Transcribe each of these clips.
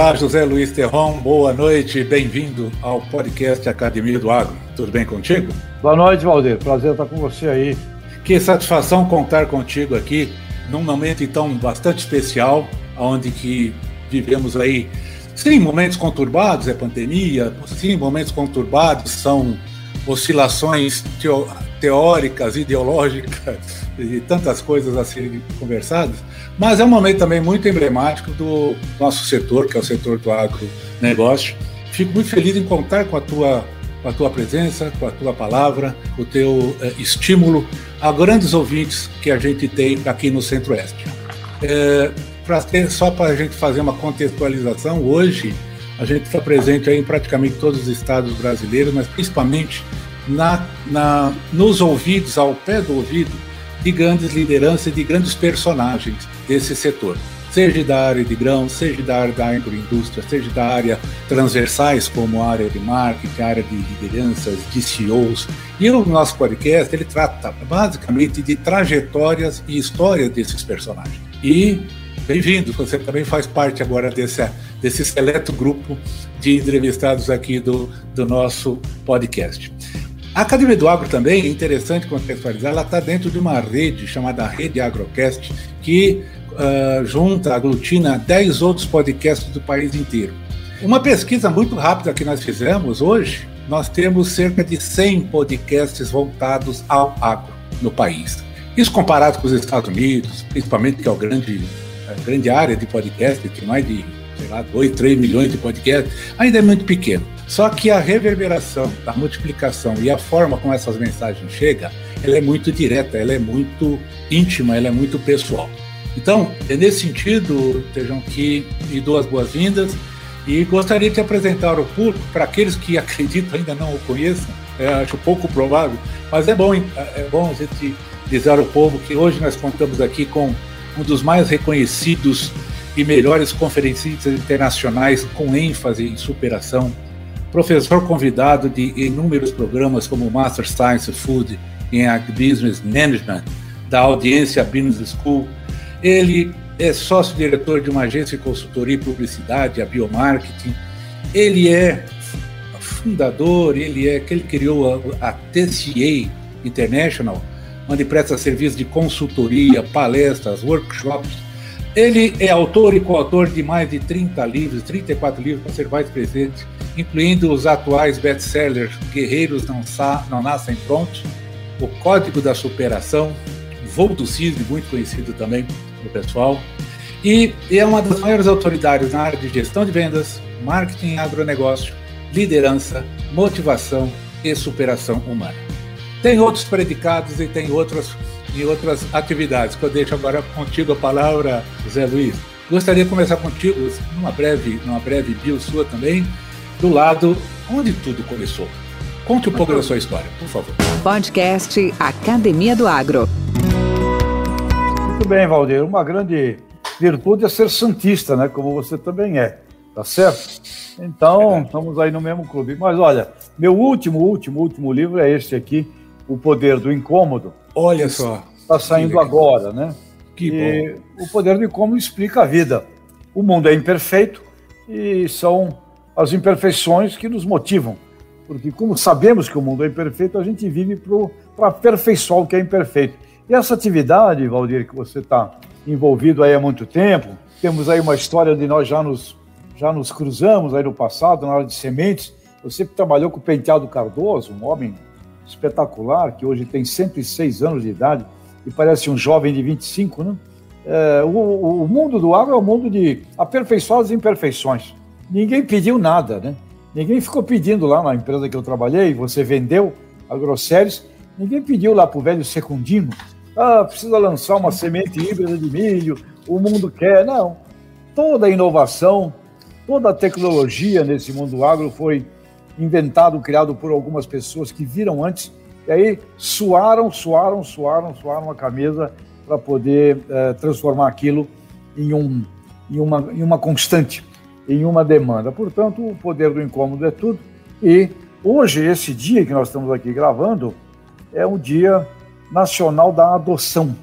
Olá, José Luiz Terron, boa noite, bem-vindo ao podcast Academia do Agro. Tudo bem contigo? Boa noite, Valdir. Prazer estar com você aí. Que satisfação contar contigo aqui num momento então bastante especial, onde que vivemos aí, sim, momentos conturbados, é pandemia, sim, momentos conturbados, são oscilações teóricas, ideológicas e tantas coisas a serem conversadas, mas é um momento também muito emblemático do nosso setor, que é o setor do agronegócio. Fico muito feliz em contar com a tua, com a tua presença, com a tua palavra, o teu eh, estímulo a grandes ouvintes que a gente tem aqui no Centro-Oeste. É, só para a gente fazer uma contextualização, hoje a gente está presente em praticamente todos os estados brasileiros, mas principalmente na, na, nos ouvidos, ao pé do ouvido, de grandes lideranças de grandes personagens desse setor, seja da área de grãos, seja da área da agroindústria, seja da área transversais como a área de marketing, a área de lideranças, de CEOs. E o nosso podcast ele trata basicamente de trajetórias e histórias desses personagens. E bem-vindo, você também faz parte agora desse, desse seleto grupo de entrevistados aqui do, do nosso podcast. A Academia do Agro também, é interessante contextualizar, ela está dentro de uma rede chamada Rede Agrocast, que uh, junta, aglutina 10 outros podcasts do país inteiro. Uma pesquisa muito rápida que nós fizemos hoje, nós temos cerca de 100 podcasts voltados ao agro no país. Isso comparado com os Estados Unidos, principalmente que é o grande, a grande área de podcast, que mais de, sei lá, 2, 3 milhões de podcasts, ainda é muito pequeno. Só que a reverberação, a multiplicação e a forma como essas mensagens chegam, ela é muito direta, ela é muito íntima, ela é muito pessoal. Então, é nesse sentido, Tejão, que me dou as boas-vindas e gostaria de apresentar ao público, para aqueles que acreditam ainda não o conheçam, é, acho pouco provável, mas é bom, é bom a gente dizer ao povo que hoje nós contamos aqui com um dos mais reconhecidos e melhores conferencistas internacionais com ênfase em superação, professor convidado de inúmeros programas como Master Science Food em Business Management, da Audiência Business School, ele é sócio-diretor de uma agência de consultoria e publicidade, a Biomarketing. Ele é fundador, ele é que ele criou a, a TCA International, onde presta serviço de consultoria, palestras, workshops. Ele é autor e coautor de mais de 30 livros, 34 livros para ser mais presente, incluindo os atuais best-sellers Guerreiros Não, Não Nascem Prontos, O Código da Superação, Voo do Cisne, muito conhecido também, do pessoal. E é uma das maiores autoridades na área de gestão de vendas, marketing e agronegócio, liderança, motivação e superação humana. Tem outros predicados e tem outras, e outras atividades, que eu deixo agora contigo a palavra, Zé Luiz. Gostaria de começar contigo, numa breve, numa breve bio sua também, do lado onde tudo começou. Conte um pouco da sua história, por favor. Podcast Academia do Agro. Muito bem, Valdir. Uma grande virtude é ser santista, né? Como você também é, tá certo? Então, estamos aí no mesmo clube. Mas olha, meu último, último, último livro é este aqui, O Poder do Incômodo. Olha só. Está saindo agora, né? Que e bom. O Poder do Incômodo explica a vida. O mundo é imperfeito e são as imperfeições que nos motivam. Porque, como sabemos que o mundo é imperfeito, a gente vive para aperfeiçoar o que é imperfeito. E essa atividade, Valdir, que você está envolvido aí há muito tempo, temos aí uma história onde nós já nos, já nos cruzamos aí no passado, na área de sementes. Você trabalhou com o Penteado Cardoso, um homem espetacular, que hoje tem 106 anos de idade e parece um jovem de 25, né? É, o, o, mundo do agro é o mundo de aperfeiçoar as imperfeições. Ninguém pediu nada, né? Ninguém ficou pedindo lá na empresa que eu trabalhei, você vendeu a Grosseries, ninguém pediu lá para o velho Secundino ah, precisa lançar uma semente híbrida de milho, o mundo quer. Não. Toda inovação, Toda a tecnologia nesse mundo agro foi inventado, criado por algumas pessoas que viram antes, e aí suaram, suaram, suaram, suaram a camisa para poder eh, transformar aquilo em, um, em, uma, em uma constante, em uma demanda. Portanto, o poder do incômodo é tudo. E hoje, esse dia que nós estamos aqui gravando, é o Dia Nacional da Adoção,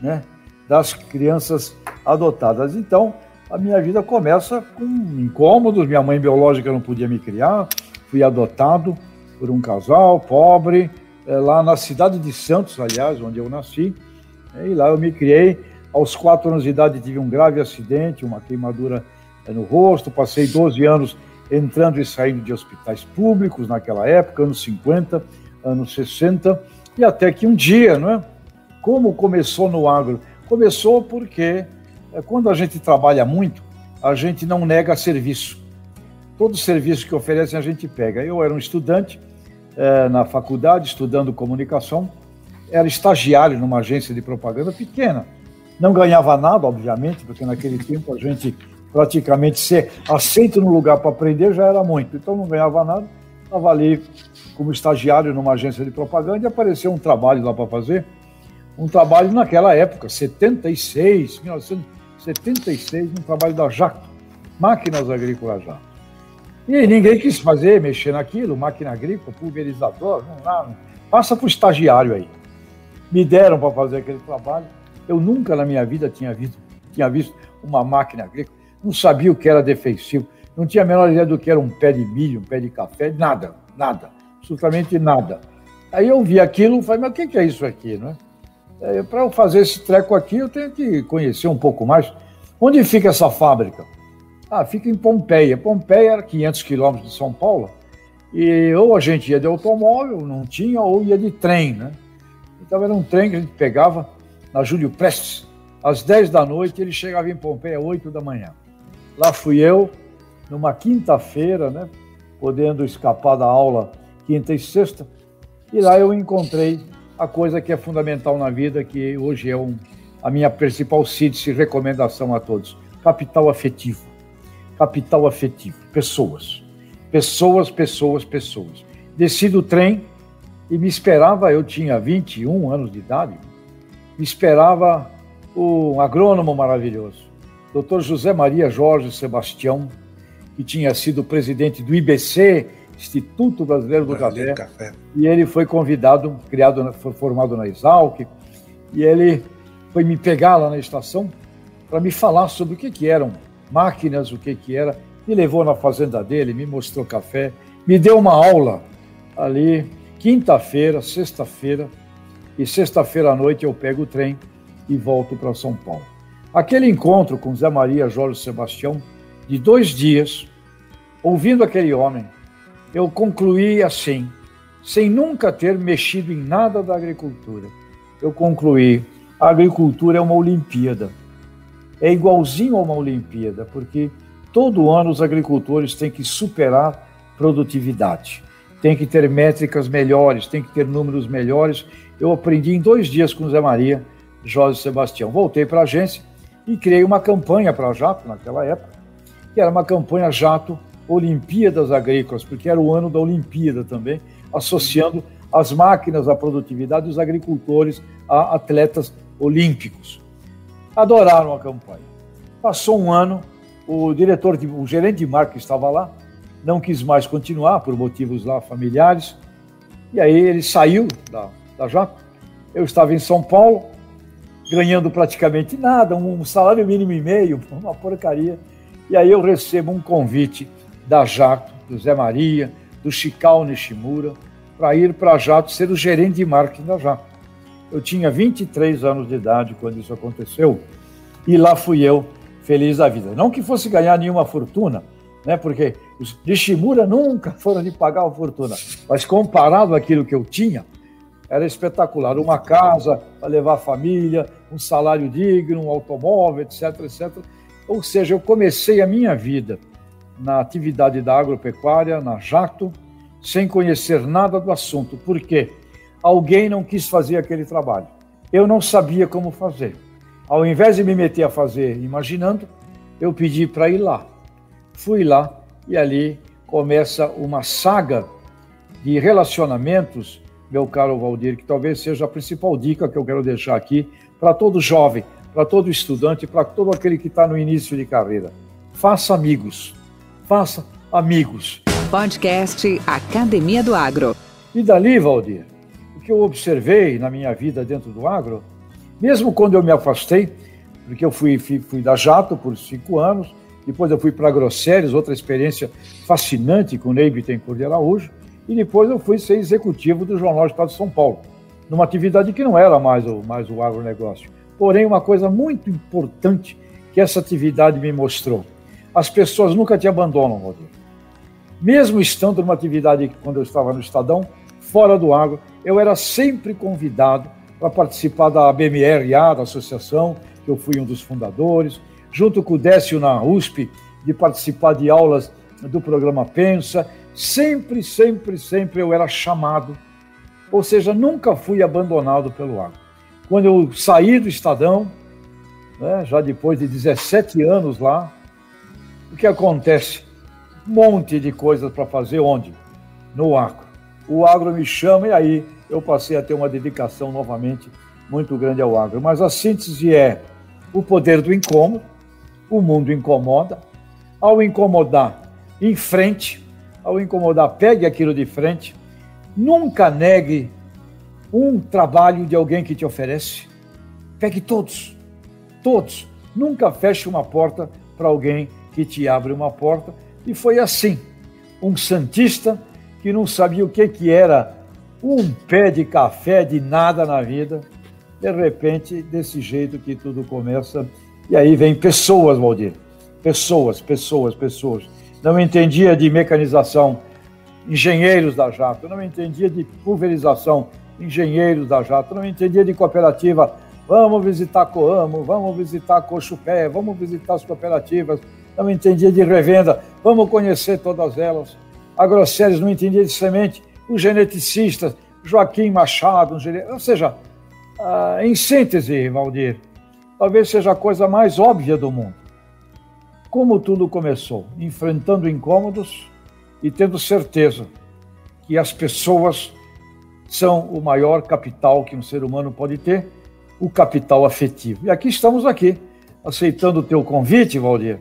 né? das crianças adotadas. Então, a minha vida começa com incômodos. Minha mãe biológica não podia me criar, fui adotado por um casal pobre, é, lá na cidade de Santos, aliás, onde eu nasci. E lá eu me criei. Aos quatro anos de idade tive um grave acidente, uma queimadura é, no rosto. Passei 12 anos entrando e saindo de hospitais públicos naquela época, anos 50, anos 60. E até que um dia, não é? Como começou no agro? Começou porque é, quando a gente trabalha muito, a gente não nega serviço. Todo serviço que oferecem a gente pega. Eu era um estudante é, na faculdade, estudando comunicação, era estagiário numa agência de propaganda pequena. Não ganhava nada, obviamente, porque naquele tempo a gente praticamente ser aceito no lugar para aprender já era muito. Então não ganhava nada, estava ali como estagiário numa agência de propaganda e apareceu um trabalho lá para fazer. Um trabalho naquela época, 76, 1976, um trabalho da Jacto, Máquinas Agrícolas Jacto. E ninguém quis fazer, mexer naquilo, máquina agrícola, pulverizador, não dá. Passa para o estagiário aí. Me deram para fazer aquele trabalho. Eu nunca na minha vida tinha visto, tinha visto uma máquina agrícola, não sabia o que era defensivo, não tinha a menor ideia do que era um pé de milho, um pé de café, nada, nada, absolutamente nada. Aí eu vi aquilo e falei, mas o que é isso aqui, não é? é para eu fazer esse treco aqui, eu tenho que conhecer um pouco mais. Onde fica essa fábrica? Ah, fica em Pompeia. Pompeia era 500 quilômetros de São Paulo. E ou a gente ia de automóvel, não tinha, ou ia de trem, né? Então era um trem que a gente pegava na Júlio Prestes, às 10 da noite, ele chegava em Pompeia às 8 da manhã. Lá fui eu, numa quinta-feira, né? Podendo escapar da aula quinta e sexta, e lá eu encontrei a coisa que é fundamental na vida, que hoje é um, a minha principal síntese e recomendação a todos: capital afetivo capital afetivo, pessoas. Pessoas, pessoas, pessoas. Desci do trem e me esperava, eu tinha 21 anos de idade, me esperava um agrônomo maravilhoso, Dr. José Maria Jorge Sebastião, que tinha sido presidente do IBC, Instituto Brasileiro do Café, Café, e ele foi convidado, criado, foi formado na Exalc, e ele foi me pegar lá na estação para me falar sobre o que, que eram máquinas, o que que era, me levou na fazenda dele, me mostrou café, me deu uma aula ali, quinta-feira, sexta-feira, e sexta-feira à noite eu pego o trem e volto para São Paulo. Aquele encontro com Zé Maria Jorge Sebastião, de dois dias, ouvindo aquele homem, eu concluí assim, sem nunca ter mexido em nada da agricultura. Eu concluí: a agricultura é uma Olimpíada é igualzinho a uma Olimpíada, porque todo ano os agricultores têm que superar produtividade, tem que ter métricas melhores, tem que ter números melhores. Eu aprendi em dois dias com o Zé Maria, Jorge Sebastião. Voltei para a agência e criei uma campanha para a Jato naquela época, que era uma campanha Jato Olimpíadas Agrícolas, porque era o ano da Olimpíada também, associando as máquinas à produtividade dos agricultores a atletas olímpicos adoraram a campanha. Passou um ano, o diretor, de, o gerente de marketing estava lá, não quis mais continuar por motivos lá familiares, e aí ele saiu da, da Jaco. Eu estava em São Paulo, ganhando praticamente nada, um salário mínimo e meio, uma porcaria. E aí eu recebo um convite da Jato, do Zé Maria, do Chical Nishimura, para ir para a Jato ser o gerente de marketing da Jato. Eu tinha 23 anos de idade quando isso aconteceu e lá fui eu feliz da vida. Não que fosse ganhar nenhuma fortuna, né? Porque os Nishimura nunca foram de pagar uma fortuna, mas comparado àquilo que eu tinha, era espetacular. Uma casa para levar a família, um salário digno, um automóvel, etc, etc. Ou seja, eu comecei a minha vida na atividade da agropecuária, na Jato, sem conhecer nada do assunto. Por quê? Alguém não quis fazer aquele trabalho. Eu não sabia como fazer. Ao invés de me meter a fazer imaginando, eu pedi para ir lá. fui lá e ali começa uma saga de relacionamentos, meu caro Valdir, que talvez seja a principal dica que eu quero deixar aqui para todo jovem, para todo estudante, para todo aquele que está no início de carreira. Faça amigos, faça amigos. Podcast Academia do Agro. E dali, Valdir, que eu observei na minha vida dentro do agro, mesmo quando eu me afastei, porque eu fui, fui, fui da Jato por cinco anos, depois eu fui para Grosseries, outra experiência fascinante com o Ney Bittencourt de Araújo, e depois eu fui ser executivo do Jornal do Estado de São Paulo, numa atividade que não era mais o, mais o agronegócio. Porém, uma coisa muito importante que essa atividade me mostrou. As pessoas nunca te abandonam, Valdir. Mesmo estando numa atividade quando eu estava no Estadão, fora do agro, eu era sempre convidado para participar da BMRA, da associação, que eu fui um dos fundadores, junto com o Décio na USP, de participar de aulas do programa Pensa. Sempre, sempre, sempre eu era chamado, ou seja, nunca fui abandonado pelo agro. Quando eu saí do Estadão, né, já depois de 17 anos lá, o que acontece? Um monte de coisas para fazer onde? No agro. O agro me chama e aí eu passei a ter uma dedicação novamente muito grande ao agro. Mas a síntese é o poder do incômodo, o mundo incomoda, ao incomodar, enfrente, ao incomodar, pegue aquilo de frente, nunca negue um trabalho de alguém que te oferece. Pegue todos, todos. Nunca feche uma porta para alguém que te abre uma porta. E foi assim. Um santista que não sabia o que, que era um pé de café, de nada na vida. De repente, desse jeito que tudo começa. E aí vem pessoas, Valdir. Pessoas, pessoas, pessoas. Não entendia de mecanização, engenheiros da Jato. Não entendia de pulverização, engenheiros da Jato. Não entendia de cooperativa. Vamos visitar Coamo, vamos visitar Cochupé, vamos visitar as cooperativas. Não entendia de revenda, vamos conhecer todas elas. Agrosséries não entendia de semente os geneticistas, Joaquim Machado, ou seja, ah, em síntese, Valdir, talvez seja a coisa mais óbvia do mundo. Como tudo começou? Enfrentando incômodos e tendo certeza que as pessoas são o maior capital que um ser humano pode ter, o capital afetivo. E aqui estamos aqui, aceitando o teu convite, Valdir,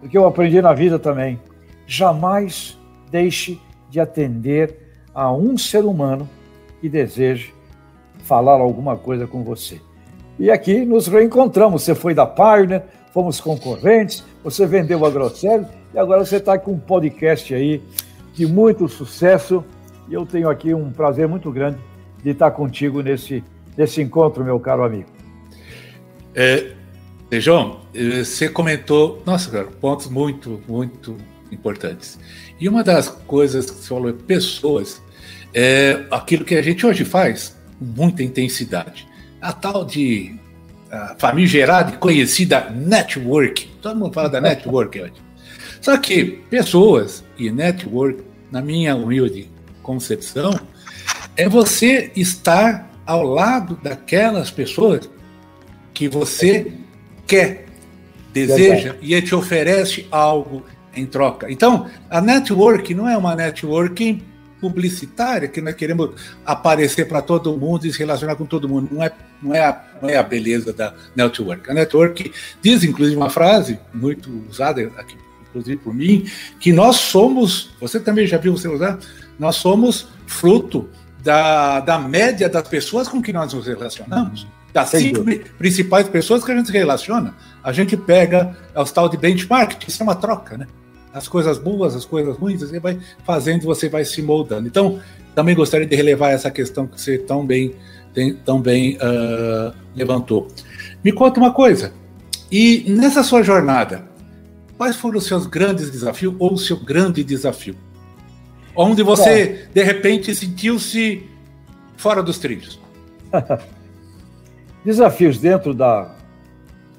porque eu aprendi na vida também. Jamais deixe de atender a um ser humano que deseje falar alguma coisa com você. E aqui nos reencontramos. Você foi da Pioneer, fomos concorrentes, você vendeu a Grosselli e agora você está com um podcast aí de muito sucesso. E eu tenho aqui um prazer muito grande de estar contigo nesse, nesse encontro, meu caro amigo. É, João, você comentou, nossa, cara, pontos muito, muito importantes. E uma das coisas que você falou é pessoas, é aquilo que a gente hoje faz com muita intensidade. A tal de a famigerada e conhecida network. Todo mundo fala da network hoje. Só que pessoas e network, na minha humilde concepção, é você estar ao lado daquelas pessoas que você quer, deseja e te oferece algo em troca. Então, a network não é uma networking publicitária que nós queremos aparecer para todo mundo e se relacionar com todo mundo. Não é, não é, a, não é a beleza da network. A network diz, inclusive, uma frase muito usada aqui, inclusive por mim, que nós somos, você também já viu você usar, nós somos fruto da, da média das pessoas com que nós nos relacionamos. Das cinco principais pessoas que a gente se relaciona, a gente pega é o tal de benchmark, isso é uma troca, né? as coisas boas, as coisas ruins, você vai fazendo, você vai se moldando. Então, também gostaria de relevar essa questão que você tão bem, tem, tão bem uh, levantou. Me conta uma coisa, e nessa sua jornada, quais foram os seus grandes desafios ou o seu grande desafio? Onde você, de repente, sentiu-se fora dos trilhos? Desafios dentro da,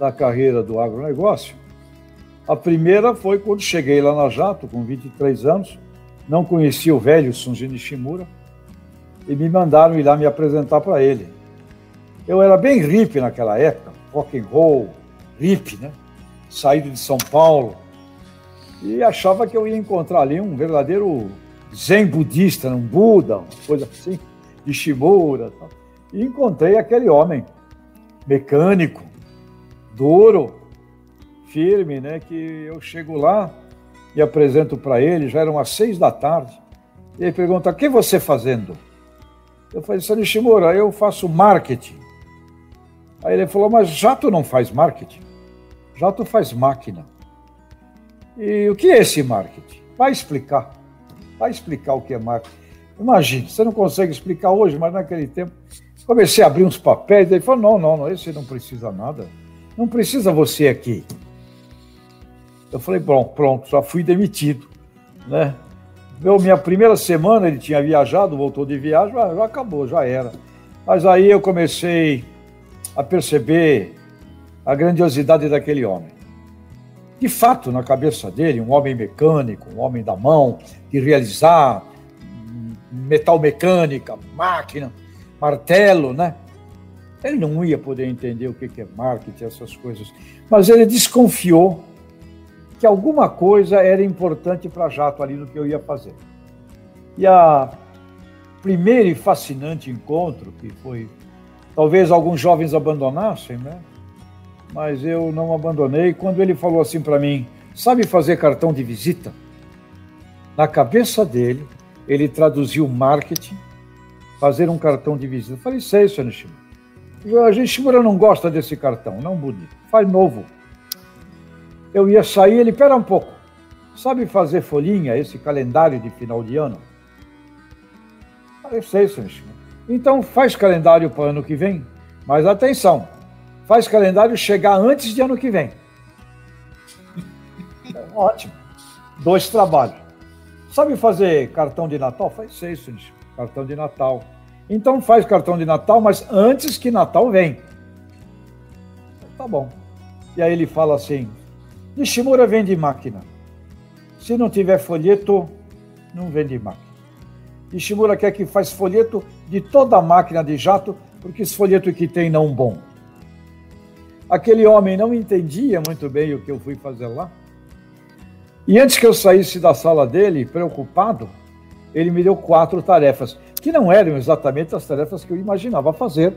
da carreira do agronegócio a primeira foi quando cheguei lá na Jato, com 23 anos, não conhecia o velho Sunji Nishimura, e me mandaram ir lá me apresentar para ele. Eu era bem hippie naquela época, rock and roll, hippie, né? Saído de São Paulo. e achava que eu ia encontrar ali um verdadeiro zen budista, um Buda, uma coisa assim, de Shimura. Tal. E encontrei aquele homem mecânico, duro, firme, né? Que eu chego lá e apresento para ele, já eram às seis da tarde. E ele pergunta: o que você fazendo? Eu falei, Sr. Nishimura, eu faço marketing. Aí ele falou, mas já tu não faz marketing? Já tu faz máquina. E o que é esse marketing? Vai explicar. Vai explicar o que é marketing. Imagine, você não consegue explicar hoje, mas naquele tempo comecei a abrir uns papéis, ele falou, não, não, não, esse não precisa nada. Não precisa você aqui. Eu falei, bom, pronto, já fui demitido, né? Meu, minha primeira semana ele tinha viajado, voltou de viagem, já, já acabou, já era. Mas aí eu comecei a perceber a grandiosidade daquele homem. De fato, na cabeça dele, um homem mecânico, um homem da mão, de realizar metal mecânica, máquina, martelo, né? Ele não ia poder entender o que é marketing, essas coisas. Mas ele desconfiou que alguma coisa era importante para Jato ali no que eu ia fazer. E a primeiro e fascinante encontro, que foi talvez alguns jovens abandonassem, né? Mas eu não abandonei. Quando ele falou assim para mim, sabe fazer cartão de visita? Na cabeça dele, ele traduziu marketing, fazer um cartão de visita. Eu falei, sei, senhor Nishimura. A gente não gosta desse cartão, não bonito. Faz novo eu ia sair, ele, pera um pouco, sabe fazer folhinha, esse calendário de final de ano? Eu sei, senhor. Então faz calendário para ano que vem, mas atenção, faz calendário chegar antes de ano que vem. Ótimo. Dois trabalhos. Sabe fazer cartão de Natal? Faz seis, senhor. Cartão de Natal. Então faz cartão de Natal, mas antes que Natal vem. Tá bom. E aí ele fala assim: Nishimura vende máquina. Se não tiver folheto, não vende máquina. Nishimura quer que faz folheto de toda a máquina de jato, porque esse folheto que tem não bom. Aquele homem não entendia muito bem o que eu fui fazer lá. E antes que eu saísse da sala dele, preocupado, ele me deu quatro tarefas, que não eram exatamente as tarefas que eu imaginava fazer,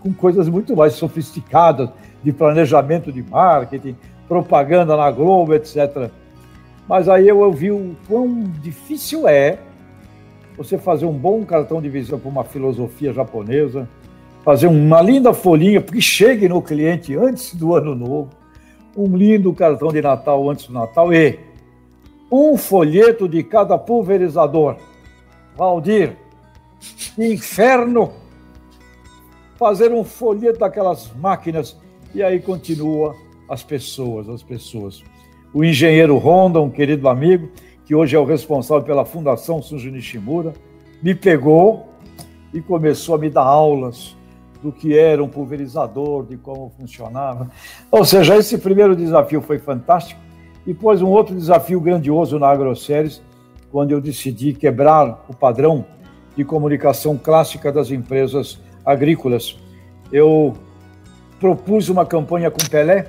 com coisas muito mais sofisticadas, de planejamento de marketing, propaganda na Globo, etc. Mas aí eu, vi o quão difícil é você fazer um bom cartão de visita para uma filosofia japonesa, fazer uma linda folhinha que chegue no cliente antes do ano novo, um lindo cartão de Natal antes do Natal e um folheto de cada pulverizador. Valdir, inferno! Fazer um folheto daquelas máquinas e aí continua as pessoas, as pessoas. O engenheiro Honda, um querido amigo, que hoje é o responsável pela Fundação Sunji Nishimura, me pegou e começou a me dar aulas do que era um pulverizador, de como funcionava. Ou seja, esse primeiro desafio foi fantástico. E depois um outro desafio grandioso na AgroSéries, quando eu decidi quebrar o padrão de comunicação clássica das empresas agrícolas. Eu propus uma campanha com Pelé,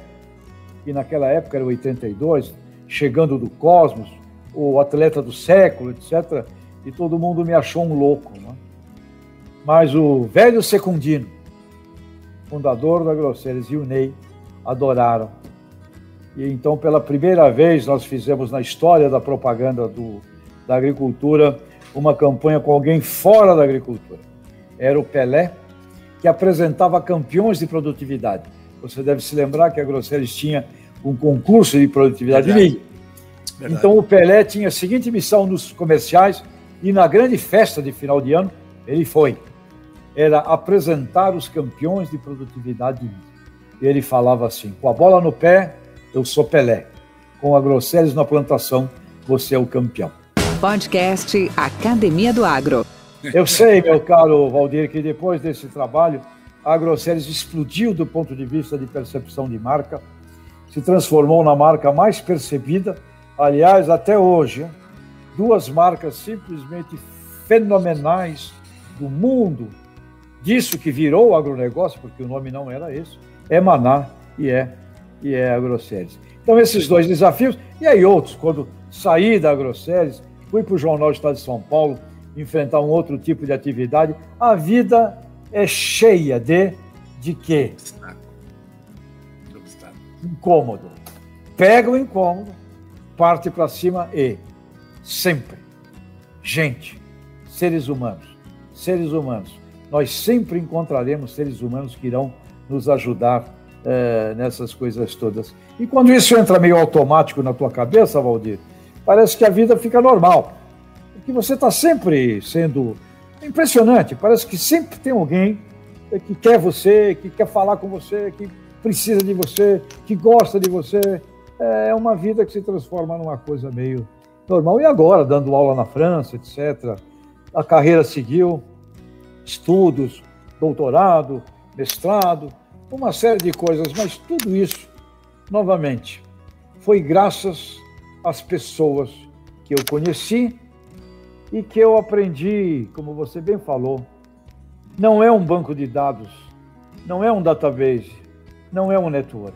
que naquela época era 82, chegando do Cosmos, o atleta do século, etc. E todo mundo me achou um louco. Né? Mas o velho Secundino, fundador da Grosseres, e o Ney adoraram. E então, pela primeira vez, nós fizemos na história da propaganda do, da agricultura uma campanha com alguém fora da agricultura. Era o Pelé, que apresentava campeões de produtividade. Você deve se lembrar que a Grosseres tinha um concurso de produtividade Verdade. Verdade. Então o Pelé tinha a seguinte missão nos comerciais e na grande festa de final de ano ele foi. Era apresentar os campeões de produtividade. E ele falava assim: com a bola no pé, eu sou Pelé. Com a Grosseres na plantação, você é o campeão. Podcast Academia do Agro. Eu sei, meu caro Valdir, que depois desse trabalho a AgroSéries explodiu do ponto de vista de percepção de marca, se transformou na marca mais percebida. Aliás, até hoje, duas marcas simplesmente fenomenais do mundo, disso que virou o agronegócio, porque o nome não era esse, é Maná e é, e é AgroSéries. Então, esses dois desafios, e aí outros, quando saí da Grosseries, fui para o Jornal do Estado de São Paulo, enfrentar um outro tipo de atividade, a vida é cheia de, de quê? Incômodo. Pega o incômodo, parte para cima e, sempre, gente, seres humanos, seres humanos, nós sempre encontraremos seres humanos que irão nos ajudar é, nessas coisas todas. E quando isso entra meio automático na tua cabeça, Valdir, parece que a vida fica normal. Porque você está sempre sendo impressionante, parece que sempre tem alguém que quer você, que quer falar com você, que precisa de você, que gosta de você. É uma vida que se transforma numa coisa meio normal. E agora, dando aula na França, etc., a carreira seguiu, estudos, doutorado, mestrado, uma série de coisas, mas tudo isso, novamente, foi graças às pessoas que eu conheci e que eu aprendi, como você bem falou, não é um banco de dados, não é um database, não é um network.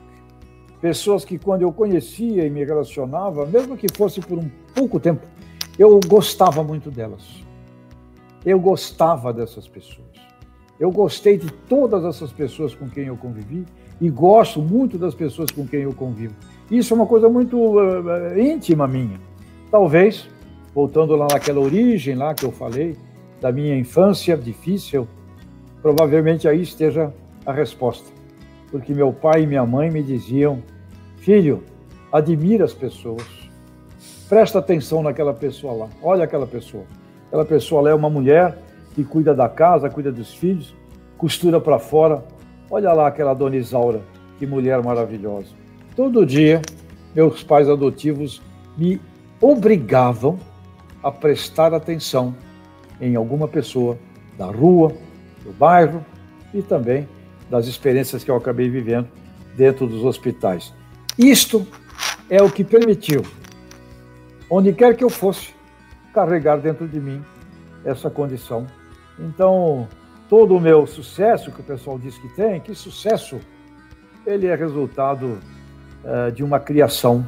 Pessoas que, quando eu conhecia e me relacionava, mesmo que fosse por um pouco tempo, eu gostava muito delas. Eu gostava dessas pessoas. Eu gostei de todas essas pessoas com quem eu convivi e gosto muito das pessoas com quem eu convivo. Isso é uma coisa muito uh, íntima minha. Talvez, voltando lá naquela origem lá que eu falei, da minha infância difícil, provavelmente aí esteja a resposta. Porque meu pai e minha mãe me diziam: Filho, admira as pessoas, presta atenção naquela pessoa lá, olha aquela pessoa. Aquela pessoa lá é uma mulher que cuida da casa, cuida dos filhos, costura para fora. Olha lá aquela dona Isaura, que mulher maravilhosa. Todo dia, meus pais adotivos me obrigavam a prestar atenção em alguma pessoa da rua, do bairro e também das experiências que eu acabei vivendo dentro dos hospitais. Isto é o que permitiu, onde quer que eu fosse, carregar dentro de mim essa condição então, todo o meu sucesso que o pessoal diz que tem, que sucesso, ele é resultado uh, de uma criação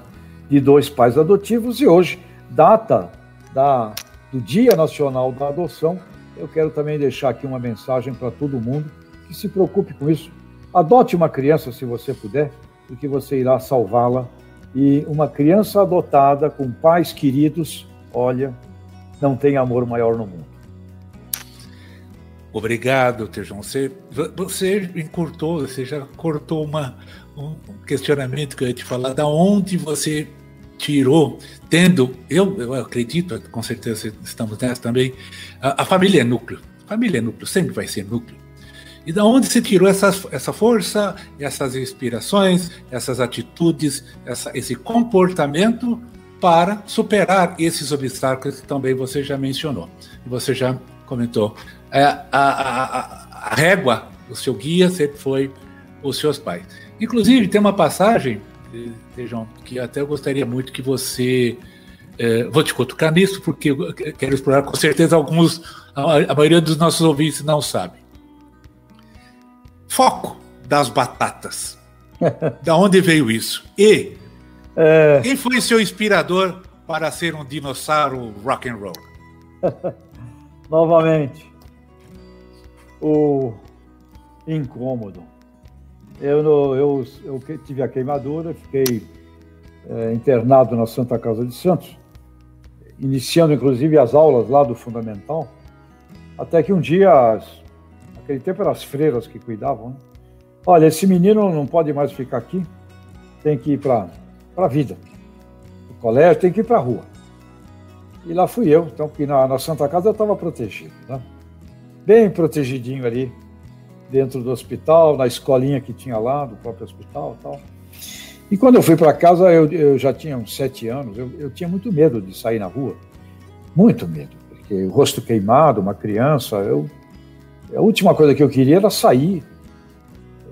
de dois pais adotivos e hoje, data da, do Dia Nacional da Adoção, eu quero também deixar aqui uma mensagem para todo mundo que se preocupe com isso. Adote uma criança se você puder, porque você irá salvá-la. E uma criança adotada com pais queridos, olha, não tem amor maior no mundo. Obrigado, Tejão. Você, você encurtou, você já cortou uma, um questionamento que eu ia te falar. Da onde você tirou, tendo, eu, eu acredito, com certeza estamos nessa também, a, a, família é núcleo. Família é núcleo, sempre vai ser núcleo. E da onde você tirou essa, essa força, essas inspirações, essas atitudes, essa, esse comportamento para superar esses obstáculos que também você já mencionou. Você já comentou é, a, a, a, régua, o seu guia sempre foi os seus pais. Inclusive, tem uma passagem, Tejão, que até eu gostaria muito que você. É, vou te cutucar nisso, porque eu quero explorar com certeza alguns. A, a maioria dos nossos ouvintes não sabe. Foco das batatas. da onde veio isso? E é... quem foi seu inspirador para ser um dinossauro rock and roll? Novamente, o incômodo. Eu, eu, eu tive a queimadura, fiquei é, internado na Santa Casa de Santos, iniciando inclusive as aulas lá do Fundamental, até que um dia, as, naquele tempo eram as freiras que cuidavam, né? olha, esse menino não pode mais ficar aqui, tem que ir para a vida. O colégio tem que ir para a rua. E lá fui eu, então, que na, na Santa Casa eu estava protegido. Né? bem protegidinho ali dentro do hospital, na escolinha que tinha lá, do próprio hospital e tal. E quando eu fui para casa, eu, eu, já tinha uns sete anos, eu, eu, tinha muito medo de sair na rua. Muito medo, porque o rosto queimado, uma criança, eu, a última coisa que eu queria era sair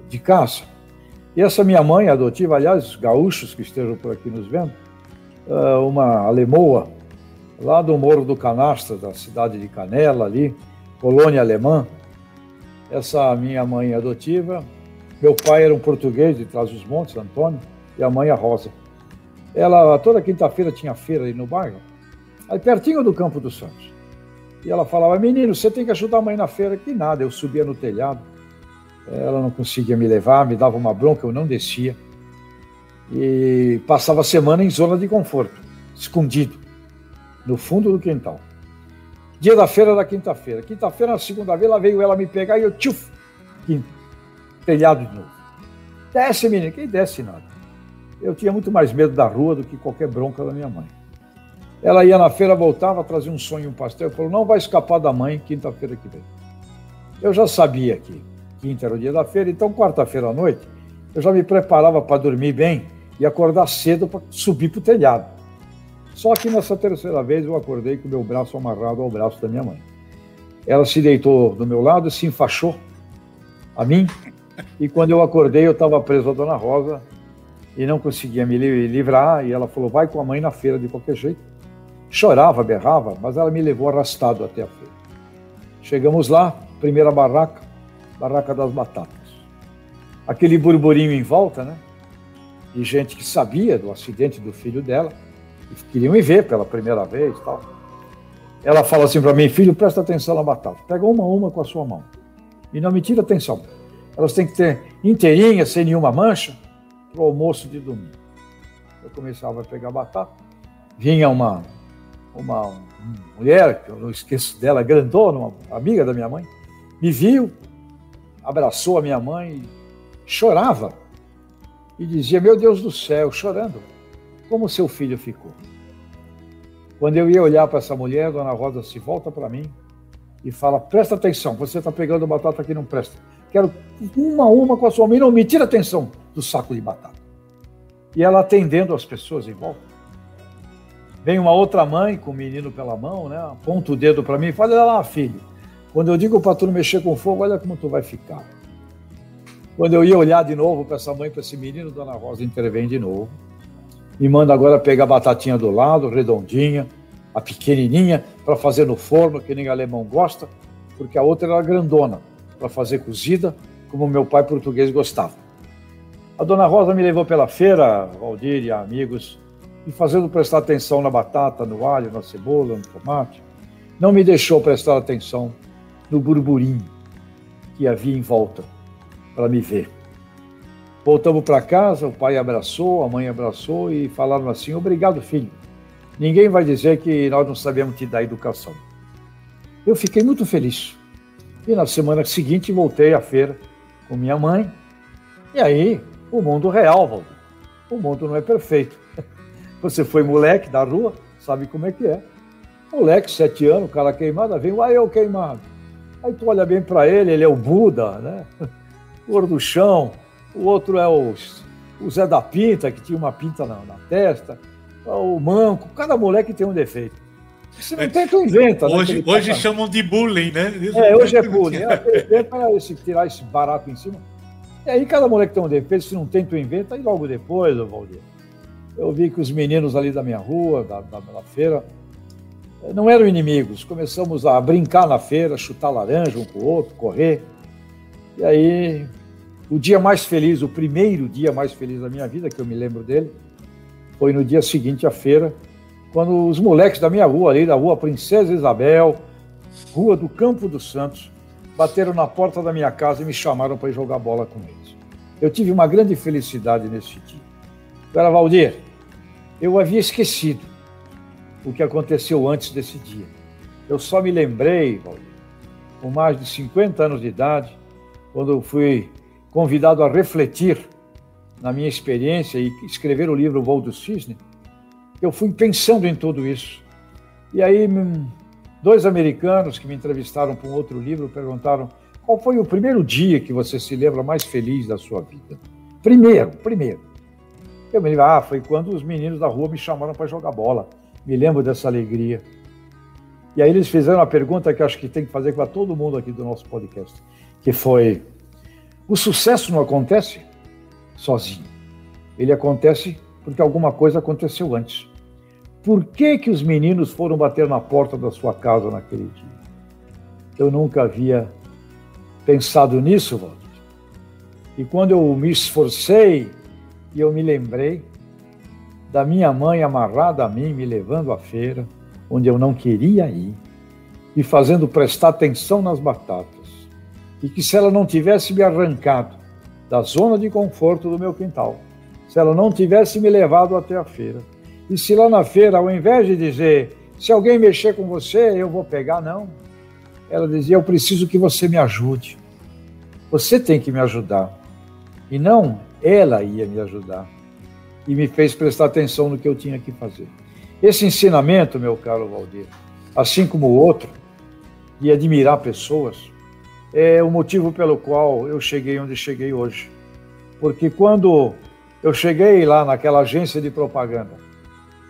de casa. E essa minha mãe adotiva, aliás, gaúchos que estejam por aqui nos vendo, ah, uma alemoa, lá do Morro do Canastra, da cidade de Canela ali, colônia alemã. Essa minha mãe adotiva, meu pai era um português de Trás dos Montes, Antônio, e a mãe a Rosa. ela toda quinta-feira tinha feira ali no bairro, aí pertinho do Campo dos Santos. E ela falava, menino, você tem que ajudar a mãe na feira. Que nada, eu subia no telhado, ela não conseguia me levar, me dava uma bronca, eu não descia. E passava a semana em zona de conforto, escondido, no fundo do quintal. Dia da feira da quinta-feira. Quinta-feira, na segunda vez, ela veio ela me pegar e eu, tchuf, telhado de novo. Desce, menino. Quem desce nada? Eu tinha muito mais medo da rua do que qualquer bronca da minha mãe. Ela ia na feira, voltava, trazia um sonho e um pastel. Falou: não vai escapar da mãe quinta-feira que vem. Eu já sabia que quinta era o dia da feira, então quarta-feira à noite eu já me preparava para dormir bem e acordar cedo para subir para o telhado. Só que nessa terceira vez eu acordei com o meu braço amarrado ao braço da minha mãe. Ela se deitou do meu lado se enfaixou a mim. E quando eu acordei, eu estava preso a Dona Rosa e não conseguia me livrar. E ela falou: vai com a mãe na feira de qualquer jeito. Chorava, berrava, mas ela me levou arrastado até a feira. Chegamos lá, primeira barraca, barraca das batatas. Aquele burburinho em volta, né? De gente que sabia do acidente do filho dela queriam me ver pela primeira vez tal. Ela fala assim para mim, filho, presta atenção na batata. Pega uma a uma com a sua mão. E não me tira atenção. Elas têm que ter inteirinhas, sem nenhuma mancha, para o almoço de domingo. Eu começava a pegar batata. Vinha uma uma mulher, que eu não esqueço dela, grandona, uma amiga da minha mãe, me viu, abraçou a minha mãe, chorava e dizia: Meu Deus do céu, chorando, como seu filho ficou. Quando eu ia olhar para essa mulher, Dona Rosa se volta para mim e fala: Presta atenção, você está pegando batata que não presta. Quero uma a uma com a sua mãe, não me tira atenção do saco de batata. E ela atendendo as pessoas em volta. Vem uma outra mãe com o menino pela mão, né? Aponta o dedo para mim e fala: Olha lá, filho. Quando eu digo para tu não mexer com fogo, olha como tu vai ficar. Quando eu ia olhar de novo para essa mãe, para esse menino, Dona Rosa intervém de novo. Me manda agora pegar a batatinha do lado, redondinha, a pequenininha, para fazer no forno, que nem alemão gosta, porque a outra era grandona, para fazer cozida, como meu pai português gostava. A Dona Rosa me levou pela feira, Valdir e amigos, e fazendo prestar atenção na batata, no alho, na cebola, no tomate, não me deixou prestar atenção no burburinho que havia em volta para me ver. Voltamos para casa, o pai abraçou, a mãe abraçou e falaram assim: Obrigado, filho. Ninguém vai dizer que nós não sabemos te dar educação. Eu fiquei muito feliz. E na semana seguinte voltei à feira com minha mãe. E aí, o mundo real, Valdir. O mundo não é perfeito. Você foi moleque da rua, sabe como é que é. Moleque, sete anos, cara queimado, vem, uai, eu queimado. Aí tu olha bem para ele, ele é o Buda, né? O do chão. O outro é o, o Zé da Pinta, que tinha uma pinta na, na testa. O Manco. Cada moleque tem um defeito. Você não tem, tu inventa. Hoje, né, hoje chamam de bullying, né? É, hoje é bullying. É, para esse, tirar esse barato em cima. E aí cada moleque tem um defeito, se não tem, tu inventa, e logo depois, Valdir eu vi que os meninos ali da minha rua, da, da, da feira, eh, não eram inimigos. Começamos a brincar na feira, chutar laranja um com o outro, correr. E aí, o dia mais feliz, o primeiro dia mais feliz da minha vida, que eu me lembro dele, foi no dia seguinte à feira, quando os moleques da minha rua ali, da rua Princesa Isabel, rua do Campo dos Santos, bateram na porta da minha casa e me chamaram para ir jogar bola com eles. Eu tive uma grande felicidade nesse dia. Agora, Valdir, eu havia esquecido o que aconteceu antes desse dia. Eu só me lembrei, com mais de 50 anos de idade, quando eu fui convidado a refletir na minha experiência e escrever o livro Voo do Cisne, eu fui pensando em tudo isso. E aí, hum, dois americanos que me entrevistaram para um outro livro perguntaram qual foi o primeiro dia que você se lembra mais feliz da sua vida. Primeiro, primeiro. Eu me lembro, ah, foi quando os meninos da rua me chamaram para jogar bola. Me lembro dessa alegria. E aí eles fizeram uma pergunta que acho que tem que fazer para todo mundo aqui do nosso podcast, que foi: o sucesso não acontece sozinho. Ele acontece porque alguma coisa aconteceu antes. Por que que os meninos foram bater na porta da sua casa naquele dia? Eu nunca havia pensado nisso, Walter. E quando eu me esforcei e eu me lembrei, da minha mãe amarrada a mim, me levando à feira, onde eu não queria ir, e fazendo prestar atenção nas batatas. E que se ela não tivesse me arrancado da zona de conforto do meu quintal, se ela não tivesse me levado até a feira, e se lá na feira, ao invés de dizer, se alguém mexer com você, eu vou pegar, não. Ela dizia, eu preciso que você me ajude. Você tem que me ajudar. E não ela ia me ajudar. E me fez prestar atenção no que eu tinha que fazer. Esse ensinamento, meu caro Valdir, assim como o outro, de admirar pessoas, é o motivo pelo qual eu cheguei onde cheguei hoje. Porque quando eu cheguei lá naquela agência de propaganda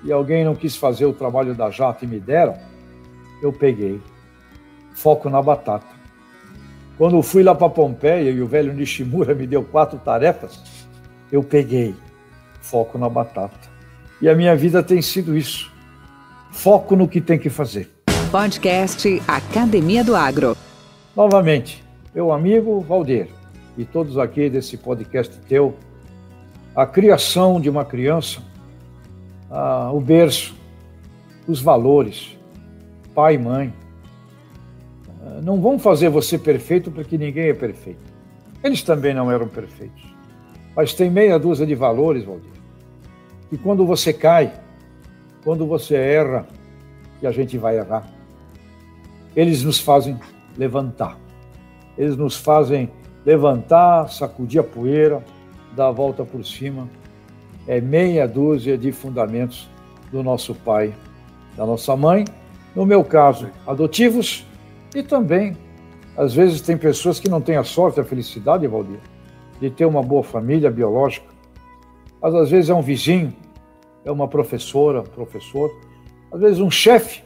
e alguém não quis fazer o trabalho da Jato e me deram, eu peguei. Foco na batata. Quando eu fui lá para Pompeia e o velho Nishimura me deu quatro tarefas, eu peguei foco na batata. E a minha vida tem sido isso. Foco no que tem que fazer. Podcast Academia do Agro. Novamente, meu amigo Valdir e todos aqui desse podcast teu, a criação de uma criança, ah, o berço, os valores, pai e mãe, não vão fazer você perfeito porque ninguém é perfeito. Eles também não eram perfeitos. Mas tem meia dúzia de valores, Valdir. E quando você cai, quando você erra, e a gente vai errar, eles nos fazem levantar. Eles nos fazem levantar, sacudir a poeira, dar a volta por cima. É meia dúzia de fundamentos do nosso pai, da nossa mãe. No meu caso, adotivos e também, às vezes, tem pessoas que não têm a sorte, a felicidade, Valdir, de ter uma boa família biológica. Mas às vezes é um vizinho, é uma professora, professor, às vezes um chefe,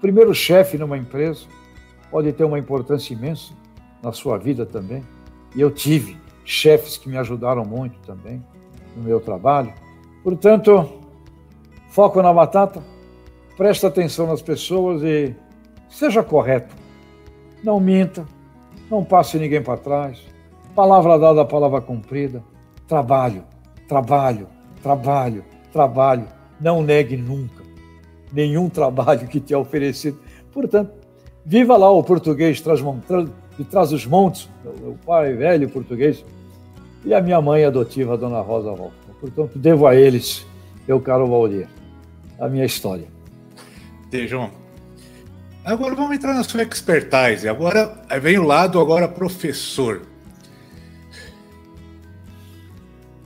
primeiro chefe numa empresa, pode ter uma importância imensa na sua vida também. E eu tive chefes que me ajudaram muito também no meu trabalho. Portanto, foco na batata, presta atenção nas pessoas e seja correto. Não minta, não passe ninguém para trás. Palavra dada, palavra cumprida. Trabalho, trabalho, trabalho, trabalho. Não negue nunca nenhum trabalho que te é oferecido. Portanto, viva lá o português de trás dos montes, meu pai velho português, e a minha mãe adotiva, a dona Rosa Volta. Portanto, devo a eles, meu caro Valdir, a minha história. João. Agora vamos entrar na sua expertise. Agora vem o lado agora professor.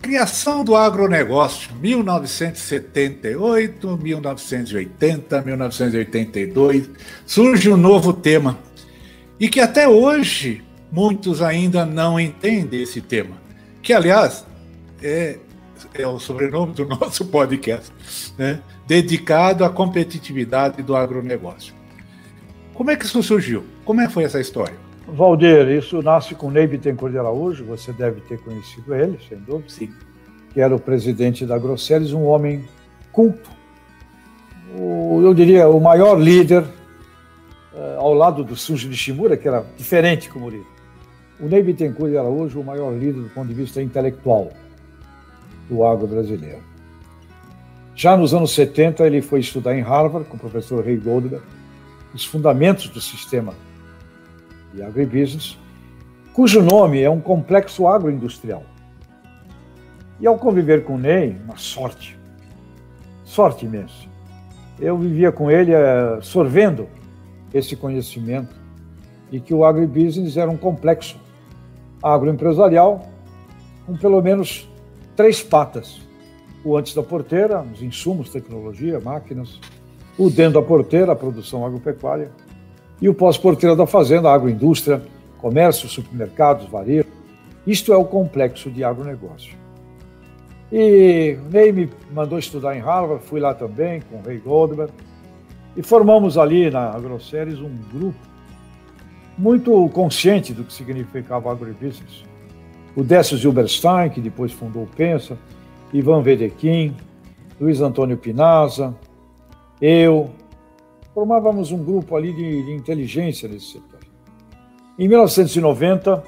Criação do agronegócio, 1978, 1980, 1982, surge um novo tema. E que até hoje muitos ainda não entendem esse tema. Que, aliás, é, é o sobrenome do nosso podcast, né? dedicado à competitividade do agronegócio. Como é que isso surgiu? Como é que foi essa história? Valdir, isso nasce com Ney Bittencourt de Araújo, você deve ter conhecido ele, sem dúvida. Sim. Que era o presidente da Grosseries, um homem culto, o, eu diria o maior líder uh, ao lado do Sunji Nishimura, que era diferente como líder. O Ney Bittencourt de Araújo, o maior líder do ponto de vista intelectual do agro brasileiro. Já nos anos 70, ele foi estudar em Harvard com o professor Ray Goldberg, os fundamentos do sistema de agribusiness, cujo nome é um complexo agroindustrial. E ao conviver com o Ney, uma sorte, sorte imensa. Eu vivia com ele uh, sorvendo esse conhecimento de que o agribusiness era um complexo agroempresarial com pelo menos três patas. O antes da porteira, os insumos, tecnologia, máquinas, o dentro da porteira, a produção agropecuária, e o pós-porteira da fazenda, agroindústria, comércio, supermercados, varejo. Isto é o complexo de agronegócio. E Ney me mandou estudar em Harvard, fui lá também com o Ray Goldberg, e formamos ali na AgroSéries um grupo muito consciente do que significava agribusiness. O Décio Zilberstein, que depois fundou o Pensa, Ivan Vedequim, Luiz Antônio Pinaza, eu, formávamos um grupo ali de, de inteligência nesse setor. Em 1990,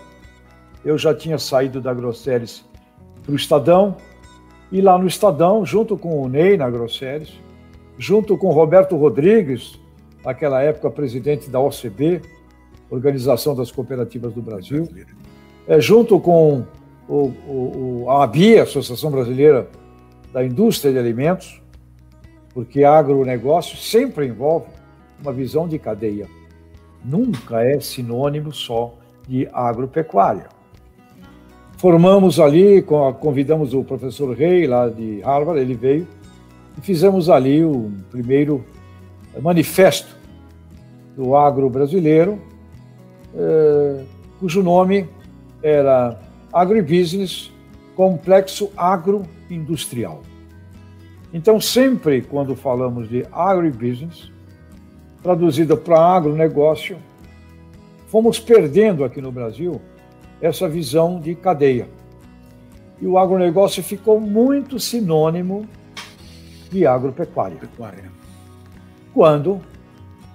eu já tinha saído da Grosseries para o Estadão E lá no Estadão, junto com o Ney na Grosseries, junto com Roberto Rodrigues, naquela época presidente da OCB, Organização das Cooperativas do Brasil, é, junto com o, o, a ABI, Associação Brasileira da Indústria de Alimentos, porque agronegócio sempre envolve uma visão de cadeia. Nunca é sinônimo só de agropecuária. Formamos ali, convidamos o professor Rey, lá de Harvard, ele veio, e fizemos ali o primeiro manifesto do agro brasileiro, eh, cujo nome era Agribusiness Complexo Agroindustrial. Então, sempre quando falamos de agribusiness, traduzida para agronegócio, fomos perdendo aqui no Brasil essa visão de cadeia. E o agronegócio ficou muito sinônimo de agropecuária. Pecuária. Quando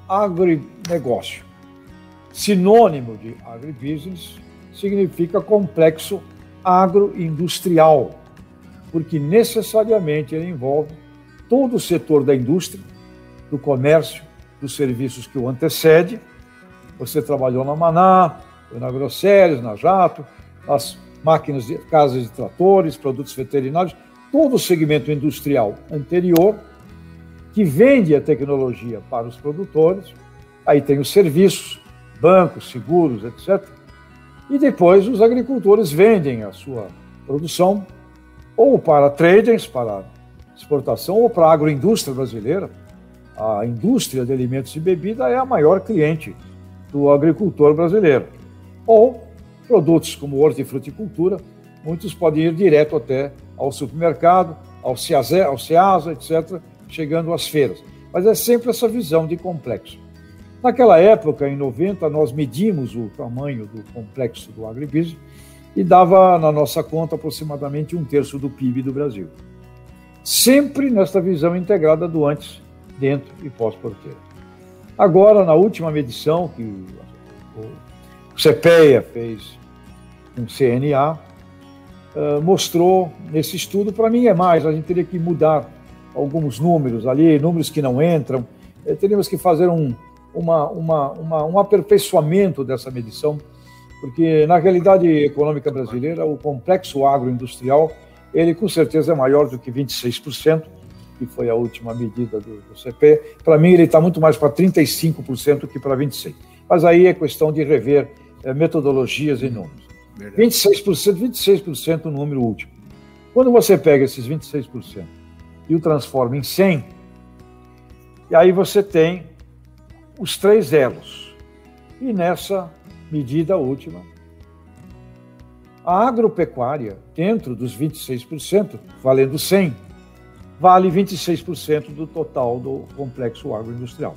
agronegócio, sinônimo de agribusiness, significa complexo agroindustrial, porque necessariamente ele envolve todo o setor da indústria, do comércio, dos serviços que o antecede. Você trabalhou na Maná, na Grosseries, na Jato, as máquinas de casas de tratores, produtos veterinários, todo o segmento industrial anterior que vende a tecnologia para os produtores. Aí tem os serviços, bancos, seguros, etc. E depois os agricultores vendem a sua produção ou para traders, para exportação, ou para a agroindústria brasileira. A indústria de alimentos e bebida é a maior cliente do agricultor brasileiro ou produtos como hortifruticultura, muitos podem ir direto até ao supermercado, ao CEASA, ao CEASA, etc., chegando às feiras. Mas é sempre essa visão de complexo. Naquela época, em 90, nós medimos o tamanho do complexo do agribusiness e dava na nossa conta aproximadamente um terço do PIB do Brasil. Sempre nesta visão integrada do antes, dentro e pós-porteira. Agora, na última medição que o CPEA fez um CNA, uh, mostrou nesse estudo, para mim é mais, a gente teria que mudar alguns números ali, números que não entram, eh, teríamos que fazer um, uma, uma, uma, um aperfeiçoamento dessa medição, porque na realidade econômica brasileira, o complexo agroindustrial, ele com certeza é maior do que 26%, que foi a última medida do, do CP. Para mim, ele está muito mais para 35% que para 26%. Mas aí é questão de rever é, metodologias e números. Verdade. 26%, 26% o número último. Quando você pega esses 26% e o transforma em 100, e aí você tem os três elos. E nessa medida última, a agropecuária, dentro dos 26%, valendo 100, vale 26% do total do complexo agroindustrial.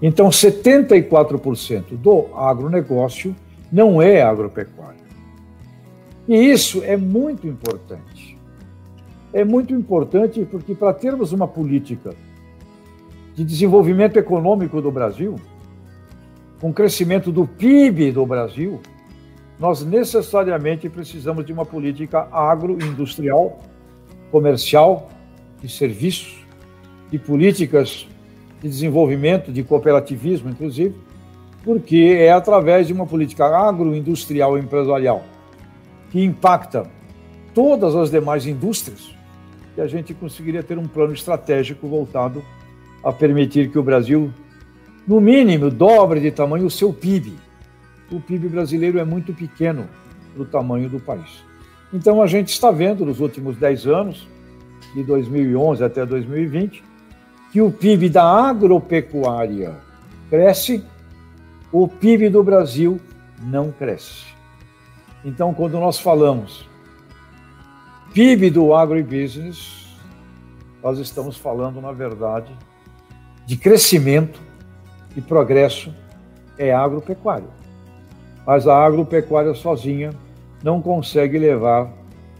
Então, 74% do agronegócio não é agropecuária. E isso é muito importante. É muito importante porque, para termos uma política de desenvolvimento econômico do Brasil, com crescimento do PIB do Brasil, nós necessariamente precisamos de uma política agroindustrial, comercial, de serviços, de políticas de desenvolvimento, de cooperativismo, inclusive, porque é através de uma política agroindustrial empresarial que impacta todas as demais indústrias que a gente conseguiria ter um plano estratégico voltado a permitir que o Brasil, no mínimo, dobre de tamanho o seu PIB. O PIB brasileiro é muito pequeno para o tamanho do país. Então, a gente está vendo nos últimos 10 anos, de 2011 até 2020, que o PIB da agropecuária cresce o PIB do Brasil não cresce. Então, quando nós falamos PIB do agribusiness, nós estamos falando, na verdade, de crescimento e progresso é agropecuário. Mas a agropecuária sozinha não consegue levar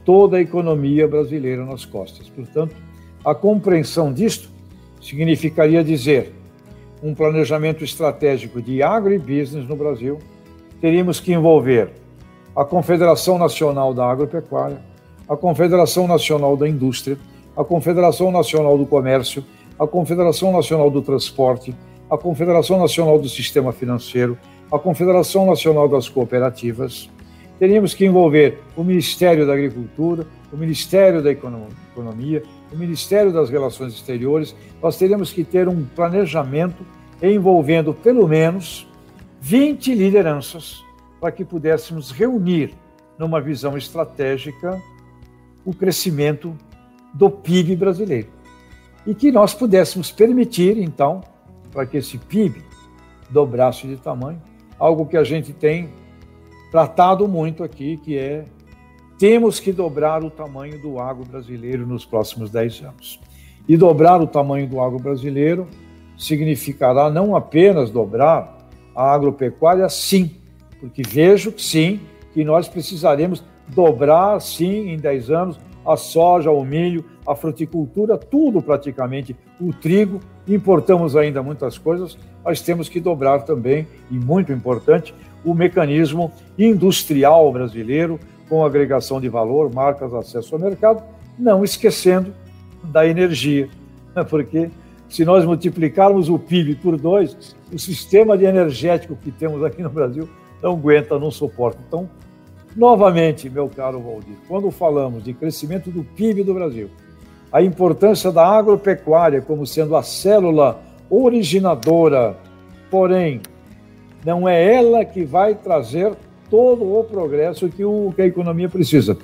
toda a economia brasileira nas costas. Portanto, a compreensão disto significaria dizer um planejamento estratégico de agribusiness no Brasil, teríamos que envolver a Confederação Nacional da Agropecuária, a Confederação Nacional da Indústria, a Confederação Nacional do Comércio, a Confederação Nacional do Transporte, a Confederação Nacional do Sistema Financeiro, a Confederação Nacional das Cooperativas. Teríamos que envolver o Ministério da Agricultura, o Ministério da Economia, o Ministério das Relações Exteriores. Nós teríamos que ter um planejamento envolvendo pelo menos 20 lideranças para que pudéssemos reunir numa visão estratégica o crescimento do PIB brasileiro. E que nós pudéssemos permitir, então, para que esse PIB dobrasse de tamanho, algo que a gente tem tratado muito aqui, que é temos que dobrar o tamanho do agro brasileiro nos próximos 10 anos. E dobrar o tamanho do agro brasileiro significará não apenas dobrar a agropecuária, sim, porque vejo que sim, que nós precisaremos dobrar, sim, em 10 anos, a soja, o milho, a fruticultura, tudo praticamente, o trigo. Importamos ainda muitas coisas, mas temos que dobrar também, e muito importante, o mecanismo industrial brasileiro, com agregação de valor, marcas, acesso ao mercado, não esquecendo da energia, porque se nós multiplicarmos o PIB por dois, o sistema de energético que temos aqui no Brasil não aguenta, não suporta. Então, novamente, meu caro Valdir, quando falamos de crescimento do PIB do Brasil, a importância da agropecuária como sendo a célula originadora, porém, não é ela que vai trazer todo o progresso que, o, que a economia precisa.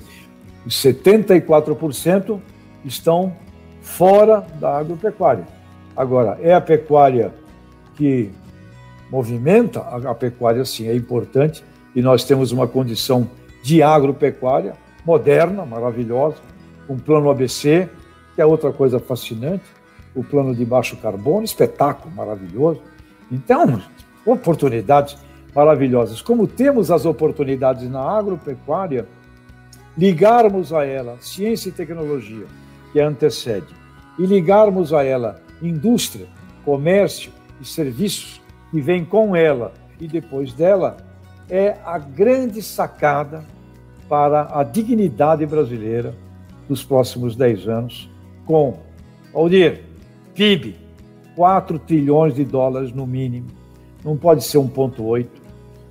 Os 74% estão fora da agropecuária. Agora, é a pecuária que movimenta, a pecuária sim é importante, e nós temos uma condição de agropecuária moderna, maravilhosa, um plano ABC, que é outra coisa fascinante, o plano de baixo carbono, espetáculo maravilhoso. Então, oportunidades maravilhosas. Como temos as oportunidades na agropecuária, ligarmos a ela ciência e tecnologia, que a antecede, e ligarmos a ela indústria, comércio e serviços, que vem com ela e depois dela, é a grande sacada para a dignidade brasileira dos próximos 10 anos com, Aldir, PIB, 4 trilhões de dólares no mínimo. Não pode ser 1,8,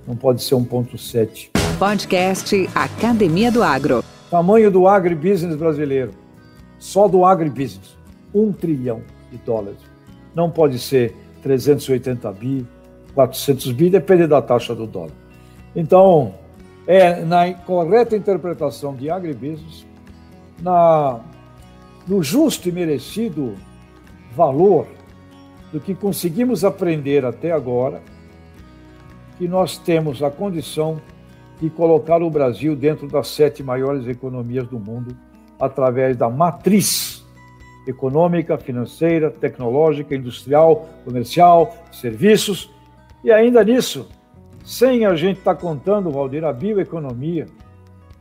não pode ser 1,7. Podcast Academia do Agro. Tamanho do agribusiness brasileiro, só do agribusiness, 1 trilhão de dólares. Não pode ser 380 bi, 400 bi, depende da taxa do dólar. Então, é na correta interpretação de agribusiness, na no justo e merecido valor do que conseguimos aprender até agora, que nós temos a condição de colocar o Brasil dentro das sete maiores economias do mundo através da matriz econômica, financeira, tecnológica, industrial, comercial, serviços. E ainda nisso, sem a gente estar tá contando, Valdir, a bioeconomia,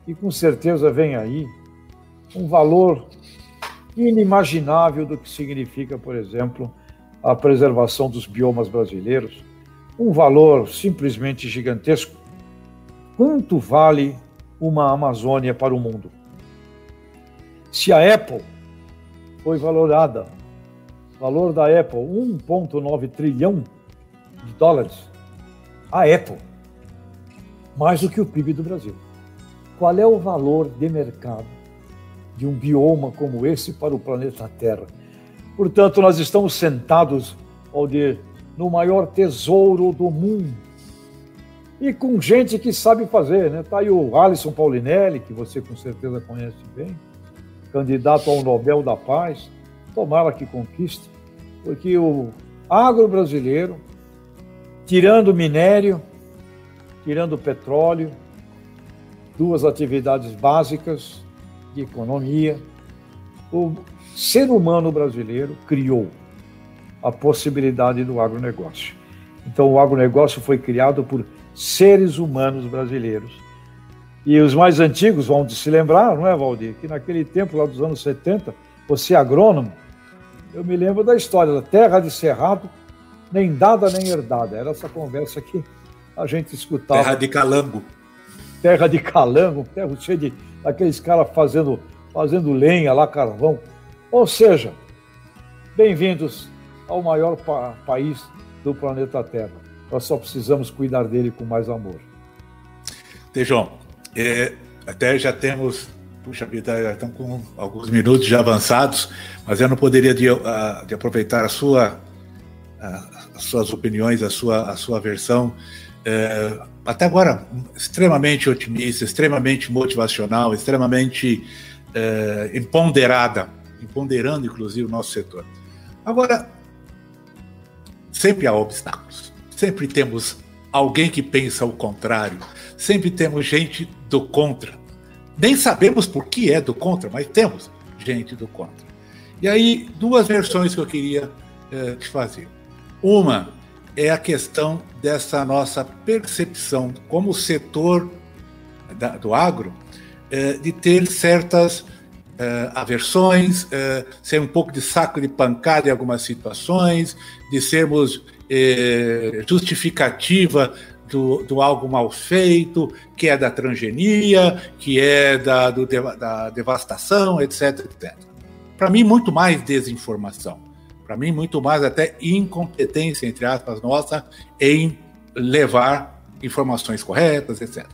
e com certeza vem aí um valor inimaginável do que significa, por exemplo, a preservação dos biomas brasileiros, um valor simplesmente gigantesco. Quanto vale uma Amazônia para o mundo? Se a Apple foi valorada, valor da Apple 1,9 trilhão de dólares, a Apple, mais do que o PIB do Brasil. Qual é o valor de mercado de um bioma como esse para o planeta Terra. Portanto, nós estamos sentados, Aldir, no maior tesouro do mundo. E com gente que sabe fazer, né? Está aí o Alisson Paulinelli, que você com certeza conhece bem, candidato ao Nobel da Paz. Tomara que conquiste, porque o agro brasileiro, tirando minério, tirando petróleo, duas atividades básicas, de economia, o ser humano brasileiro criou a possibilidade do agronegócio. Então, o agronegócio foi criado por seres humanos brasileiros. E os mais antigos vão se lembrar, não é, Valdir? Que naquele tempo, lá dos anos 70, você é agrônomo, eu me lembro da história da terra de cerrado, nem dada nem herdada. Era essa conversa que a gente escutava. Terra de calango. terra de calango, terra cheia de aqueles caras fazendo, fazendo lenha lá, carvão. Ou seja, bem-vindos ao maior pa país do planeta Terra. Nós só precisamos cuidar dele com mais amor. Tejão, é, até já temos, puxa vida, já estamos com alguns minutos já avançados, mas eu não poderia de, de aproveitar a sua, as suas opiniões, a sua, a sua versão, uh, até agora extremamente otimista, extremamente motivacional, extremamente uh, empoderada, empoderando inclusive o nosso setor. Agora, sempre há obstáculos, sempre temos alguém que pensa o contrário, sempre temos gente do contra. Nem sabemos por que é do contra, mas temos gente do contra. E aí, duas versões que eu queria eh, te fazer. Uma é a questão dessa nossa percepção como setor da, do agro eh, de ter certas eh, aversões, eh, ser um pouco de saco de pancada em algumas situações, de sermos justificativa do, do, algo mal feito, que é da transgenia, que é da, do, da devastação, etc. etc. Para mim, muito mais desinformação. Para mim, muito mais até incompetência, entre aspas, nossa, em levar informações corretas, etc.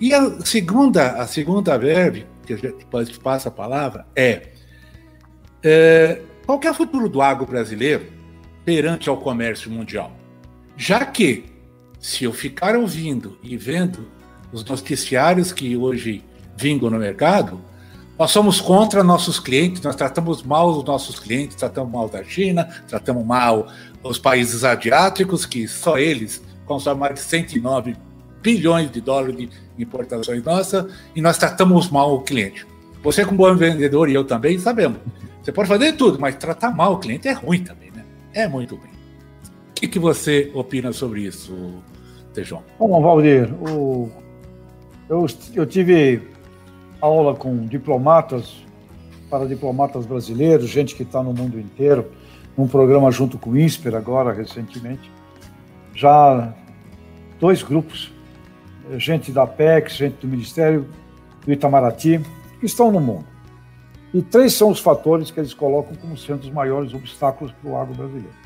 E a segunda, a segunda verve, que a gente passa a palavra, é, é qual é o futuro do agro brasileiro perante ao comércio mundial? Já que se eu ficar ouvindo e vendo os noticiários que hoje vingam no mercado, nós somos contra nossos clientes, nós tratamos mal os nossos clientes, tratamos mal da China, tratamos mal os países asiáticos, que só eles consomem mais de 109 bilhões de dólares de importações nossas, e nós tratamos mal o cliente. Você, como bom vendedor, e eu também, sabemos. Você pode fazer tudo, mas tratar mal o cliente é ruim também, né? É muito ruim. O que, que você opina sobre isso, Tejão? Bom, Valdir, o... eu, eu tive aula com diplomatas, para diplomatas brasileiros, gente que está no mundo inteiro, num programa junto com o INSPER agora, recentemente. Já dois grupos, gente da PEX, gente do Ministério do Itamaraty, que estão no mundo. E três são os fatores que eles colocam como sendo os maiores obstáculos para o agro brasileiro.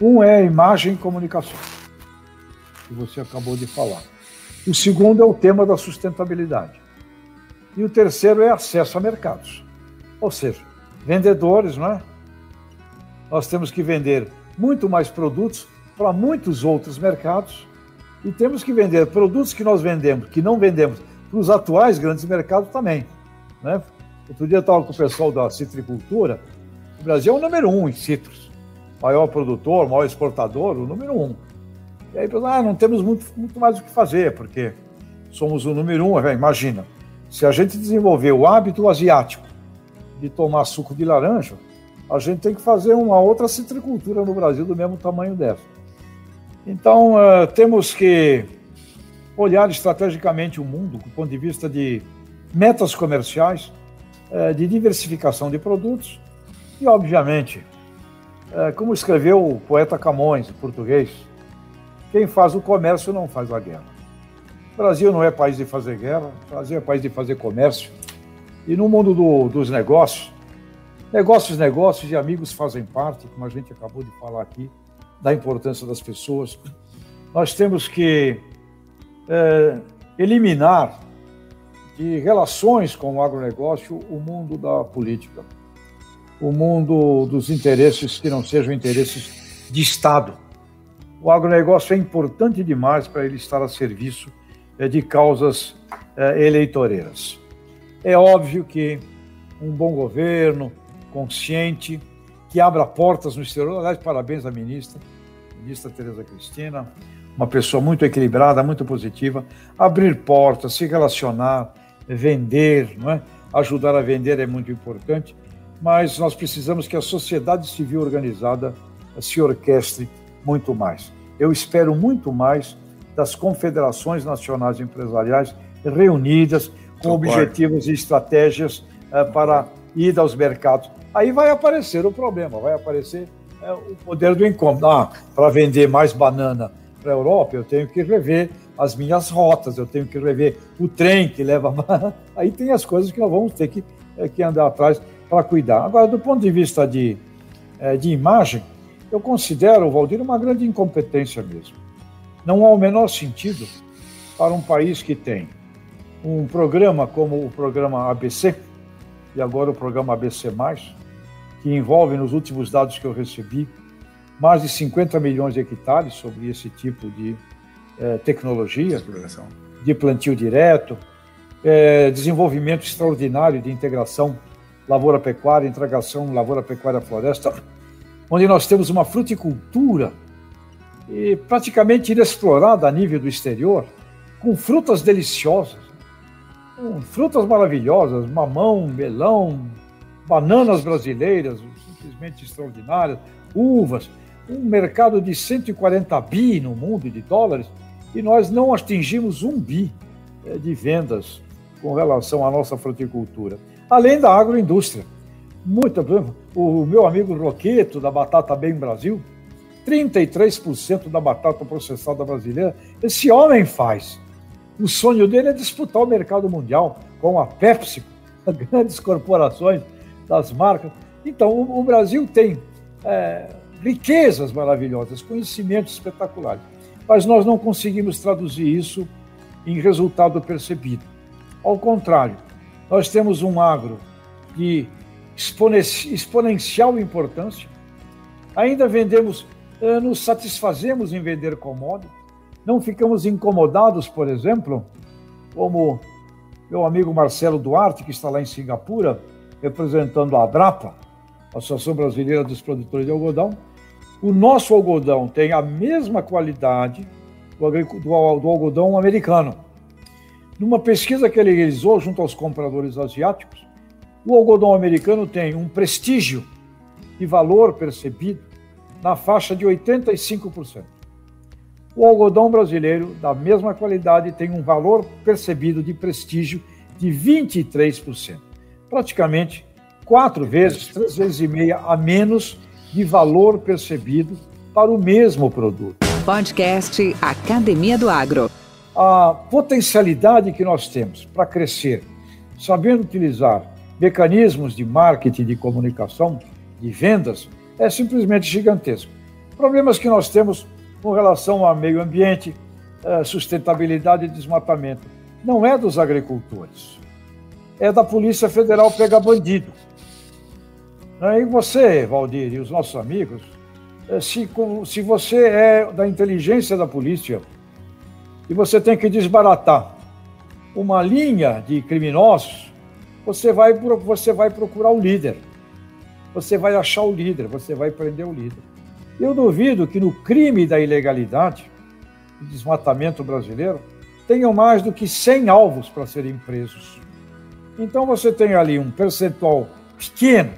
Um é a imagem e comunicação, que você acabou de falar. O segundo é o tema da sustentabilidade. E o terceiro é acesso a mercados. Ou seja, vendedores, não é? Nós temos que vender muito mais produtos para muitos outros mercados e temos que vender produtos que nós vendemos, que não vendemos para os atuais grandes mercados também. Né? Outro dia eu estava com o pessoal da citricultura. O Brasil é o número um em citros. Maior produtor, maior exportador, o número um. E aí, ah, não temos muito, muito mais o que fazer, porque somos o número um. Imagina, se a gente desenvolver o hábito asiático de tomar suco de laranja, a gente tem que fazer uma outra citricultura no Brasil do mesmo tamanho dessa. Então, uh, temos que olhar estrategicamente o mundo do ponto de vista de metas comerciais, uh, de diversificação de produtos e, obviamente, uh, como escreveu o poeta Camões, em português, quem faz o comércio não faz a guerra. Brasil não é país de fazer guerra, o Brasil é país de fazer comércio. E no mundo do, dos negócios, negócios, negócios e amigos fazem parte, como a gente acabou de falar aqui, da importância das pessoas. Nós temos que é, eliminar de relações com o agronegócio o mundo da política, o mundo dos interesses que não sejam interesses de Estado. O agronegócio é importante demais para ele estar a serviço de causas é, eleitoreiras. É óbvio que um bom governo, consciente, que abra portas no exterior. Aliás, parabéns à ministra, ministra Tereza Cristina, uma pessoa muito equilibrada, muito positiva. Abrir portas, se relacionar, vender, não é? ajudar a vender é muito importante, mas nós precisamos que a sociedade civil organizada se orquestre muito mais. Eu espero muito mais das confederações nacionais empresariais reunidas com objetivos e estratégias uh, para ir aos mercados. Aí vai aparecer o problema, vai aparecer uh, o poder do incômodo. Ah, para vender mais banana para a Europa, eu tenho que rever as minhas rotas, eu tenho que rever o trem que leva. Aí tem as coisas que nós vamos ter que, é, que andar atrás para cuidar. Agora, do ponto de vista de, de imagem, eu considero, Valdir, uma grande incompetência mesmo. Não há o menor sentido para um país que tem um programa como o programa ABC, e agora o programa ABC, que envolve, nos últimos dados que eu recebi, mais de 50 milhões de hectares sobre esse tipo de eh, tecnologia, de plantio direto, eh, desenvolvimento extraordinário de integração lavoura-pecuária, integração lavoura-pecuária-floresta, onde nós temos uma fruticultura e praticamente inexplorada a nível do exterior, com frutas deliciosas, com frutas maravilhosas, mamão, melão, bananas brasileiras, simplesmente extraordinárias, uvas, um mercado de 140 bi no mundo de dólares, e nós não atingimos um bi eh, de vendas com relação à nossa fruticultura. Além da agroindústria. Muito, o meu amigo Roqueto, da Batata Bem Brasil, 33% da batata processada brasileira, esse homem faz. O sonho dele é disputar o mercado mundial com a Pepsi, as grandes corporações das marcas. Então, o, Brasil tem é, riquezas maravilhosas, conhecimentos espetaculares, mas nós não conseguimos traduzir isso em resultado percebido. Ao contrário, nós temos um agro de exponencial importância, ainda vendemos nos satisfazemos em vender commodities, não ficamos incomodados, por exemplo, como meu amigo Marcelo Duarte, que está lá em Singapura, representando a Abrapa, Associação Brasileira dos Produtores de Algodão. O nosso algodão tem a mesma qualidade do, do algodão americano. Numa pesquisa que ele realizou junto aos compradores asiáticos, o algodão americano tem um prestígio e valor percebido na faixa de 85%. O algodão brasileiro, da mesma qualidade, tem um valor percebido de prestígio de 23%. Praticamente quatro vezes, três vezes e meia a menos de valor percebido para o mesmo produto. Podcast Academia do Agro. A potencialidade que nós temos para crescer, sabendo utilizar mecanismos de marketing, de comunicação, de vendas, é simplesmente gigantesco. Problemas que nós temos com relação ao meio ambiente, eh, sustentabilidade e desmatamento, não é dos agricultores, é da Polícia Federal pegar bandido. E você, Valdir, e os nossos amigos, eh, se, se você é da inteligência da polícia e você tem que desbaratar uma linha de criminosos, você vai, você vai procurar o líder você vai achar o líder, você vai prender o líder. Eu duvido que no crime da ilegalidade, desmatamento brasileiro, tenham mais do que 100 alvos para serem presos. Então você tem ali um percentual pequeno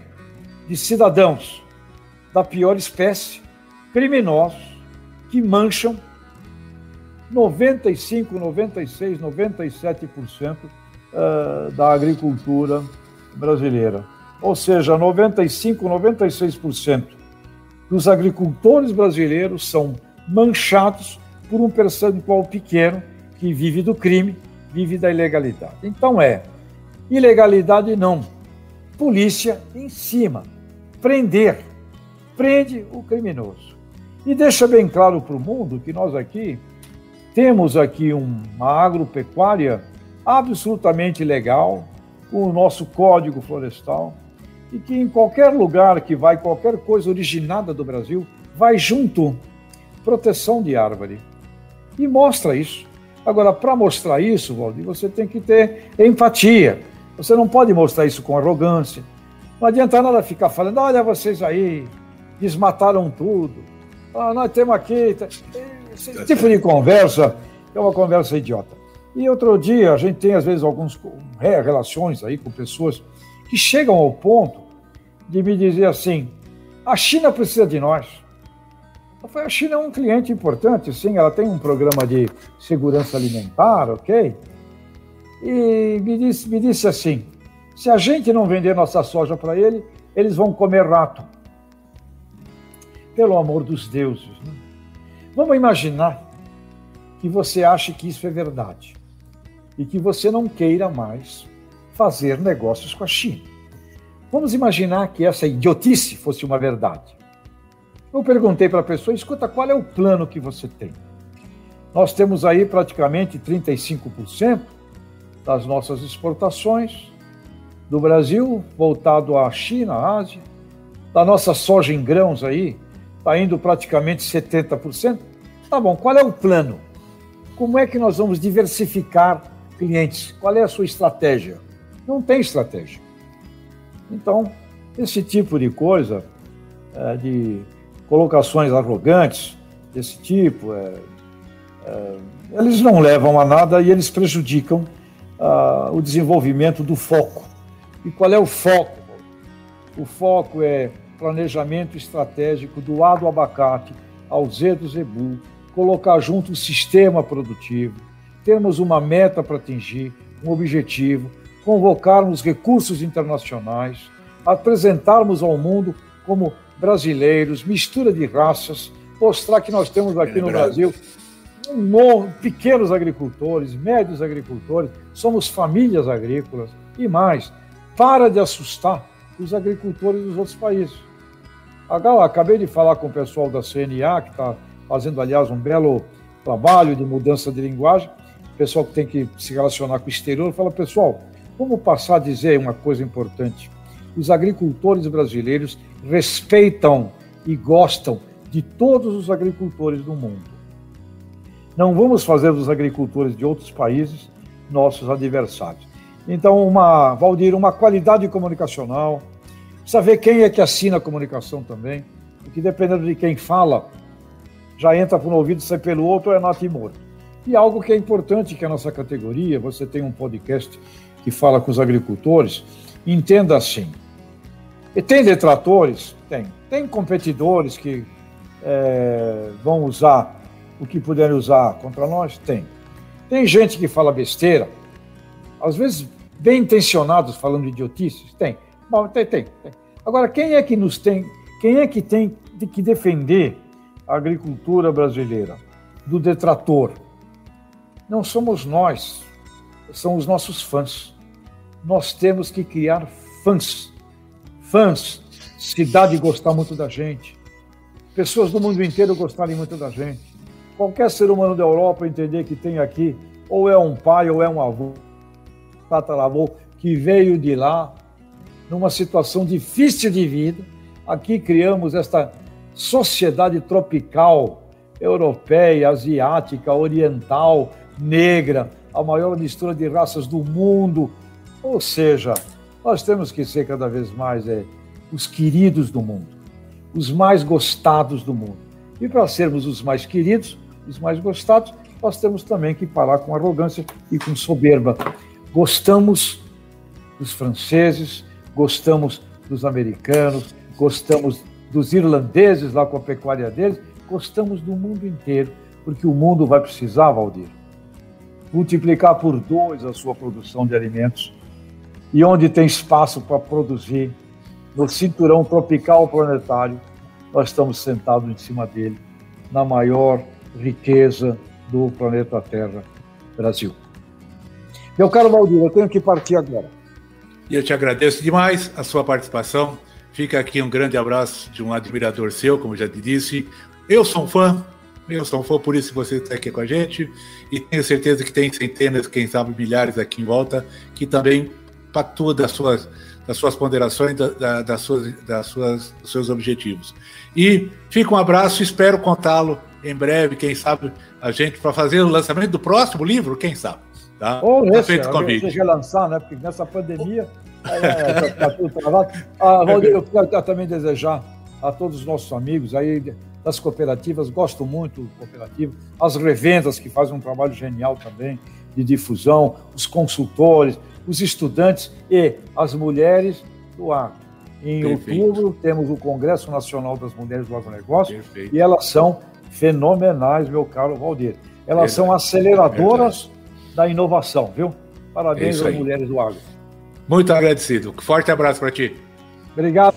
de cidadãos da pior espécie, criminosos, que mancham 95, 96, 97% da agricultura brasileira ou seja, 95, 96% dos agricultores brasileiros são manchados por um percentual pequeno que vive do crime, vive da ilegalidade. Então é ilegalidade não, polícia em cima, prender, prende o criminoso. E deixa bem claro para o mundo que nós aqui temos aqui uma agropecuária absolutamente legal, com o nosso código florestal, e que em qualquer lugar que vai qualquer coisa originada do Brasil, vai junto proteção de árvore. E mostra isso. Agora, para mostrar isso, Valdir, você tem que ter empatia. Você não pode mostrar isso com arrogância. Não adianta nada ficar falando, olha vocês aí, desmataram tudo. Ah, nós temos aqui. Esse tipo de conversa é uma conversa idiota. E outro dia, a gente tem, às vezes, algumas relações aí com pessoas que chegam ao ponto de me dizer assim: a China precisa de nós. A China é um cliente importante, sim, ela tem um programa de segurança alimentar, ok? E me disse, me disse assim: se a gente não vender nossa soja para ele, eles vão comer rato. Pelo amor dos deuses. Né? Vamos imaginar que você ache que isso é verdade e que você não queira mais fazer negócios com a China. Vamos imaginar que essa idiotice fosse uma verdade. Eu perguntei para a pessoa: escuta, qual é o plano que você tem? Nós temos aí praticamente 35% das nossas exportações do Brasil voltado à China, à Ásia. Da nossa soja em grãos aí, está indo praticamente 70%. Tá bom, qual é o plano? Como é que nós vamos diversificar clientes? Qual é a sua estratégia? Não tem estratégia. Então, esse tipo de coisa, é, de colocações arrogantes desse tipo, é, é, eles não levam a nada e eles prejudicam ah, o desenvolvimento do foco. E qual é o foco? O foco é planejamento estratégico do A do abacate ao Z do zebu, colocar junto o sistema produtivo, termos uma meta para atingir, um objetivo, convocarmos recursos internacionais, apresentarmos ao mundo como brasileiros, mistura de raças, mostrar que nós temos aqui no Brasil pequenos agricultores, médios agricultores, somos famílias agrícolas e mais. Para de assustar os agricultores dos outros países. Acabei de falar com o pessoal da CNA, que está fazendo, aliás, um belo trabalho de mudança de linguagem. Pessoal que tem que se relacionar com o exterior, fala, pessoal, vamos passar a dizer uma coisa importante. Os agricultores brasileiros respeitam e gostam de todos os agricultores do mundo. Não vamos fazer dos agricultores de outros países nossos adversários. Então, uma, Valdir, uma qualidade comunicacional, ver quem é que assina a comunicação também, porque dependendo de quem fala, já entra por um ouvido sai pelo outro, é nato e morto. E algo que é importante que a nossa categoria, você tem um podcast que fala com os agricultores, entenda assim. E tem detratores? Tem. Tem competidores que é, vão usar o que puderem usar contra nós? Tem. Tem gente que fala besteira, às vezes bem intencionados falando de idiotices? Tem. Bom, tem, tem, tem. Agora, quem é que nos tem, quem é que tem que defender a agricultura brasileira do detrator? Não somos nós, são os nossos fãs. Nós temos que criar fãs. Fãs, cidade gostar muito da gente, pessoas do mundo inteiro gostarem muito da gente. Qualquer ser humano da Europa entender que tem aqui ou é um pai ou é um avô tataravô que veio de lá, numa situação difícil de vida. Aqui criamos esta sociedade tropical, europeia, asiática, oriental, negra, a maior mistura de raças do mundo. Ou seja, nós temos que ser cada vez mais é, os queridos do mundo, os mais gostados do mundo. E para sermos os mais queridos, os mais gostados, nós temos também que parar com arrogância e com soberba. Gostamos dos franceses, gostamos dos americanos, gostamos dos irlandeses lá com a pecuária deles, gostamos do mundo inteiro, porque o mundo vai precisar, Valdir, multiplicar por dois a sua produção de alimentos e onde tem espaço para produzir, no cinturão tropical planetário, nós estamos sentados em cima dele, na maior riqueza do planeta Terra, Brasil. Meu caro Valdir, eu tenho que partir agora. E eu te agradeço demais a sua participação. Fica aqui um grande abraço de um admirador seu, como já te disse. Eu sou um fã, um fã, por isso você está aqui com a gente. E tenho certeza que tem centenas, quem sabe milhares aqui em volta, que também pactuam das suas, das suas ponderações, da, das suas, das suas, dos seus objetivos. E fica um abraço, espero contá-lo em breve, quem sabe, a gente, para fazer o lançamento do próximo livro, quem sabe. Tá? Ou tá esse, convite. seja lançar, né? Porque nessa pandemia é, tá tudo travado. Ah, Valdir, eu quero também desejar a todos os nossos amigos aí das cooperativas, gosto muito do cooperativo, as revendas que fazem um trabalho genial também de difusão, os consultores, os estudantes e as mulheres do ar. Em Perfeito. outubro temos o Congresso Nacional das Mulheres do Agronegócio Perfeito. e elas são fenomenais, meu caro Valdir. Elas Verdade. são aceleradoras Verdade da inovação, viu? Parabéns é às mulheres do agro. Muito agradecido. Forte abraço para ti. Obrigado.